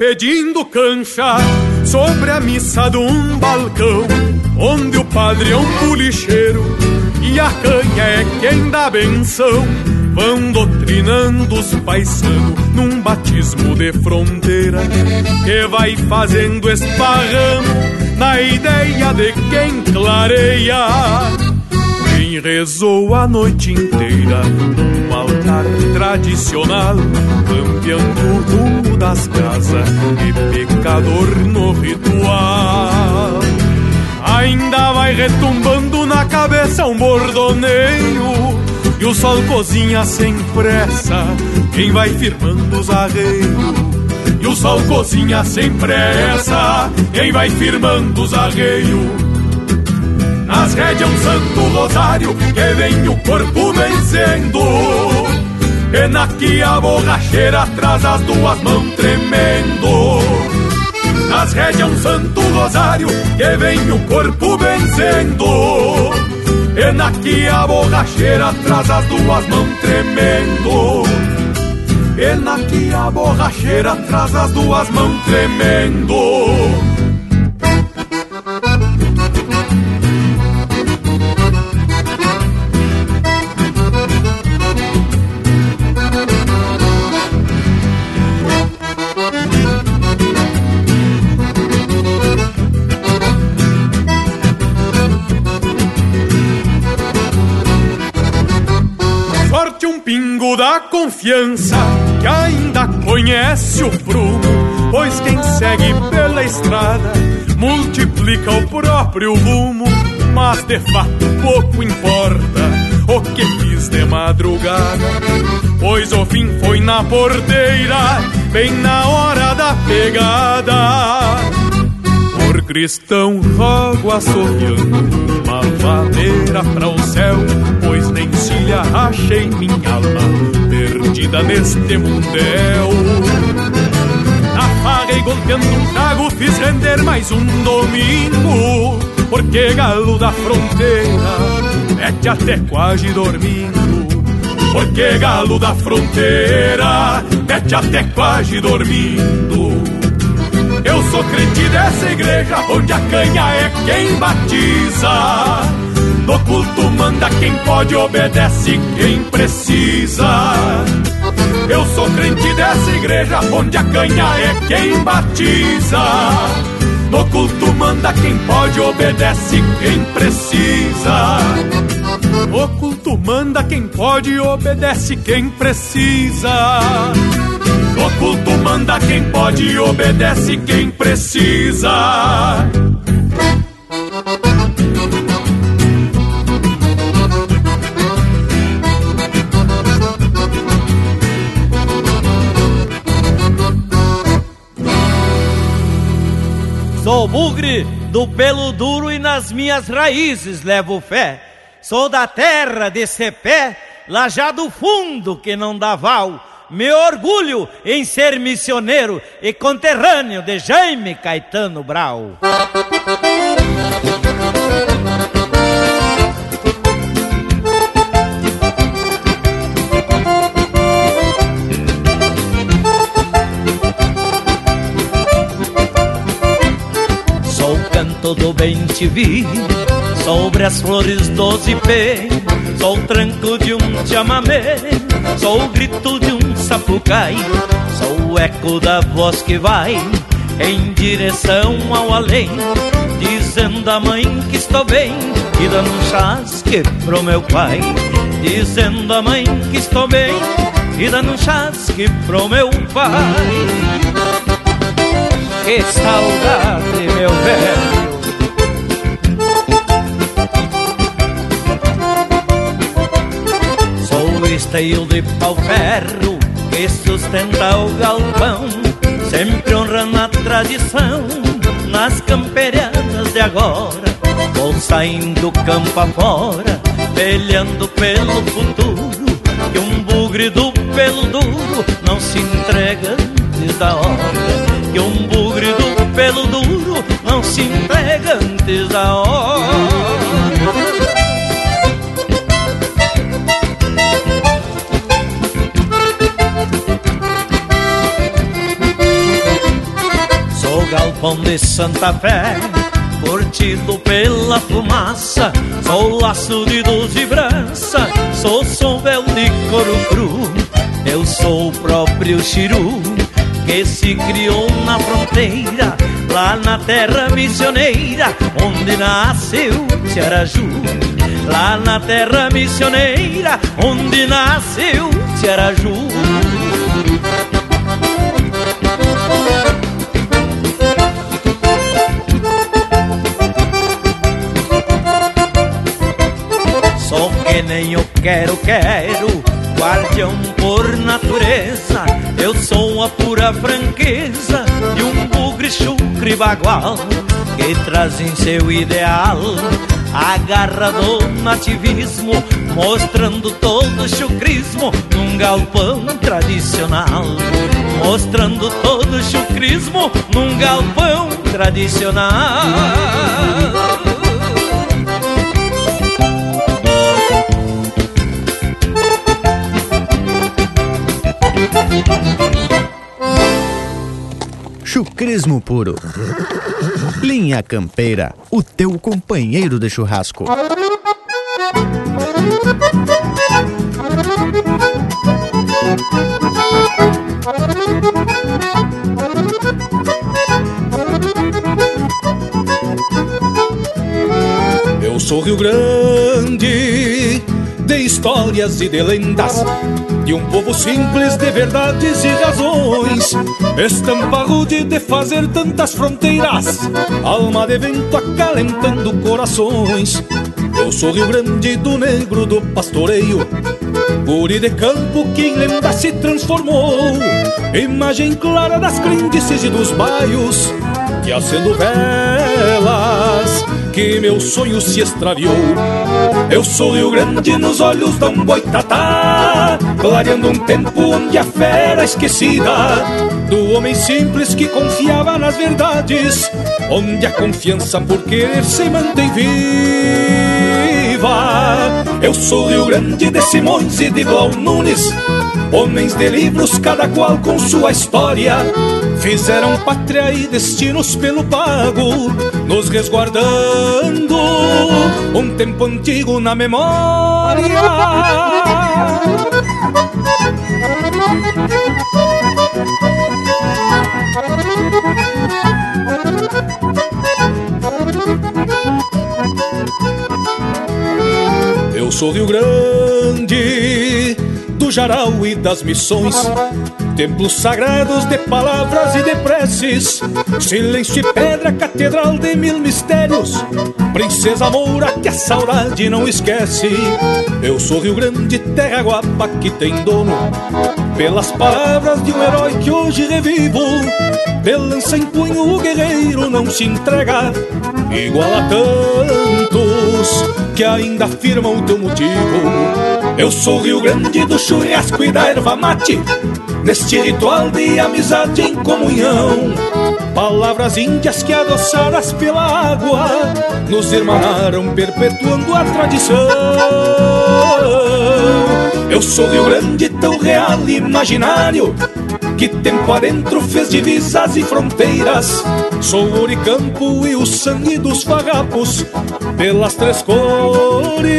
Pedindo cancha sobre a missa de um balcão, onde o padre é um pulicheiro e a canha é quem dá benção. Vão doutrinando os paisanos num batismo de fronteira que vai fazendo esparramo na ideia de quem clareia. Quem rezou a noite inteira altar tradicional, campeando o das casas e pecador no ritual. Ainda vai retumbando na cabeça um bordoneio e o sol cozinha sem pressa quem vai firmando os arreios. E o sol cozinha sem pressa quem vai firmando os arreios. Nas rédeas um santo rosário que vem o corpo vencendo. E na que a borracheira traz as duas mãos tremendo. Nas rédeas um santo rosário que vem o corpo vencendo. E na que a borracheira traz as duas mãos tremendo. E na que a borracheira traz as duas mãos tremendo. O prumo, pois quem segue pela estrada multiplica o próprio rumo, mas de fato pouco importa o que fiz de madrugada, pois o fim foi na porteira, bem na hora da pegada. Por cristão rogo assoviando uma madeira para o céu, pois nem cilha achei minha alma perdida neste mundel. Na faga e golpeando um trago fiz render mais um domingo, porque galo da fronteira mete até quase dormindo. Porque galo da fronteira mete até quase dormindo. Eu sou crente dessa igreja onde a canha é quem batiza. No culto manda quem pode, obedece quem precisa. Eu sou crente dessa igreja onde a canha é quem batiza. No culto manda quem pode, obedece quem precisa. O culto manda quem pode, obedece quem precisa. O culto manda quem pode, obedece quem precisa. Bugre do pelo duro e nas minhas raízes levo fé. Sou da terra desse pé, lá já do fundo que não dá val. Meu orgulho em ser missioneiro e conterrâneo de Jaime Caetano Brau. Do bem te vi sobre as flores do zipê. Sou o tranco de um chamamé, sou o grito de um sapucai. Sou o eco da voz que vai em direção ao além, dizendo à mãe que estou bem e dando um chasque pro meu pai. Dizendo à mãe que estou bem e dando um chasque pro meu pai. Que saudade, meu velho. Esteio de pau-ferro que sustenta o galpão, sempre honrando a tradição nas camperiadas de agora. Vou saindo campo afora, peleando pelo futuro, que um bugre do pelo duro não se entrega antes da hora. Que um bugre do pelo duro não se entrega antes da hora. De Santa Fé, curtido pela fumaça. Sou laço de doze braça, sou sombel de couro cru. Eu sou o próprio Chiru, que se criou na fronteira, lá na terra missioneira, onde nasceu Tiaraju. Lá na terra missioneira, onde nasceu Tiaraju. Quero, quero, guardião por natureza. Eu sou a pura franqueza de um bugre chucre bagual que traz em seu ideal a garra do nativismo, mostrando todo o chucrismo num galpão tradicional. Mostrando todo o chucrismo num galpão tradicional. Chucrismo puro. Linha Campeira, o teu companheiro de churrasco. Eu sou Rio Grande, de histórias e de lendas, de um povo simples de verdades e razões. Estampa rude de fazer tantas fronteiras, alma de vento acalentando corações. Eu sou Rio Grande do negro do pastoreio, guri de campo que em lenda se transformou. Imagem clara das crendices e dos baios, que acendo velas, que meu sonho se extraviou. Eu sou Rio Grande nos olhos da um boitatá, clareando um tempo onde a fera esquecida do homem simples que confiava nas verdades, onde a confiança por querer se mantém viva. Eu sou Rio Grande de Simões e de Blau Nunes, homens de livros, cada qual com sua história. Fizeram pátria e destinos pelo pago, nos resguardando um tempo antigo na memória. Eu sou Rio Grande, do Jarau e das Missões Templos sagrados de palavras e de preces, silêncio e pedra, catedral de mil mistérios. Princesa Moura que a saudade não esquece. Eu sou Rio Grande, terra guapa que tem dono. Pelas palavras de um herói que hoje revivo, de lança em punho o guerreiro não se entrega. Igual a tantos que ainda afirmam o teu motivo. Eu sou Rio Grande do churrasco e da erva mate, neste ritual de amizade em comunhão. Palavras índias que adoçadas pela água nos irmanaram perpetuando a tradição. Eu sou Rio Grande, tão real e imaginário, que tempo adentro fez divisas e fronteiras. Sou o Oricampo e o sangue dos farrapos pelas três cores,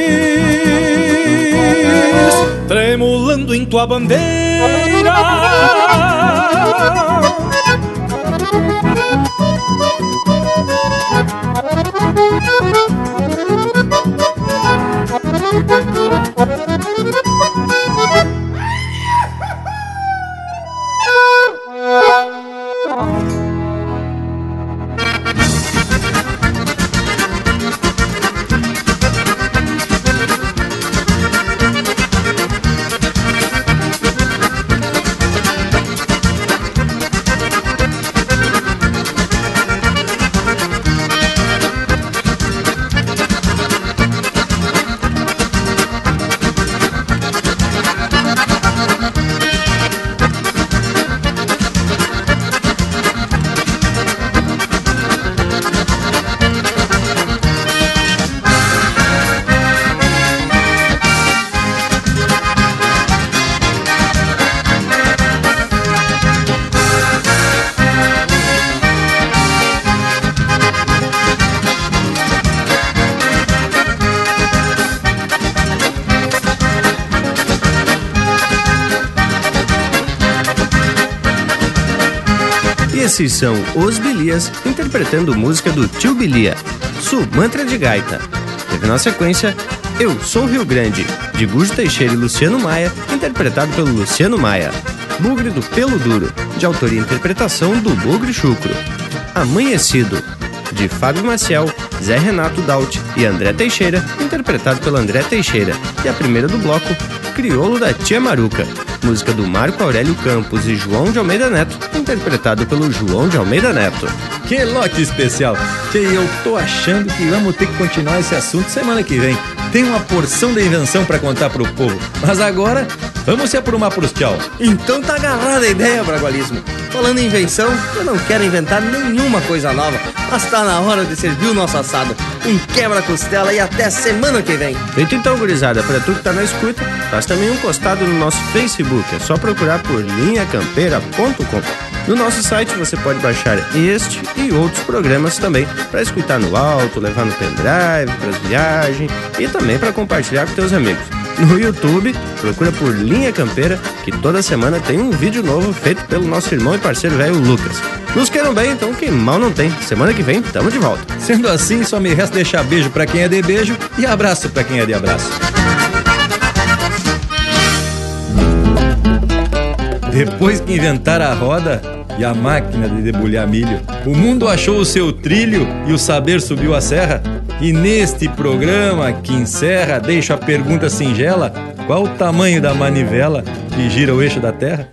tremulando em tua bandeira. Esses são os Bilias interpretando música do Tio Bilia, Su Mantra de Gaita. Teve na sequência Eu Sou Rio Grande, de Gujo Teixeira e Luciano Maia, interpretado pelo Luciano Maia. Bugre do Pelo Duro, de autoria e interpretação do Bugre Chucro. Amanhecido, de Fábio Maciel, Zé Renato Daut e André Teixeira, interpretado pelo André Teixeira. E a primeira do bloco, Criolo da Tia Maruca, música do Marco Aurélio Campos e João de Almeida Neto, interpretado pelo João de Almeida Neto. Que lote especial! Que eu tô achando que vamos ter que continuar esse assunto semana que vem. Tem uma porção de invenção para contar pro povo. Mas agora, vamos se aprumar pros tchau. Então tá agarrada a ideia, Bragualismo. Falando em invenção, eu não quero inventar nenhuma coisa nova, mas tá na hora de servir o nosso assado. Um quebra-costela e até semana que vem. Feito então, gurizada, para tu que tá na escuta, faz também um costado no nosso Facebook. É só procurar por linhacampeira.com. No nosso site você pode baixar este e outros programas também para escutar no alto, levar no pendrive, para viagens e também para compartilhar com teus amigos. No YouTube, procura por Linha Campeira, que toda semana tem um vídeo novo feito pelo nosso irmão e parceiro velho Lucas. Nos queiram bem, então que mal não tem. Semana que vem, tamo de volta. Sendo assim, só me resta deixar beijo para quem é de beijo e abraço para quem é de abraço. Depois que inventaram a roda e a máquina de debulhar milho, o mundo achou o seu trilho e o saber subiu a serra. E neste programa que encerra, deixo a pergunta singela: qual o tamanho da manivela que gira o eixo da Terra?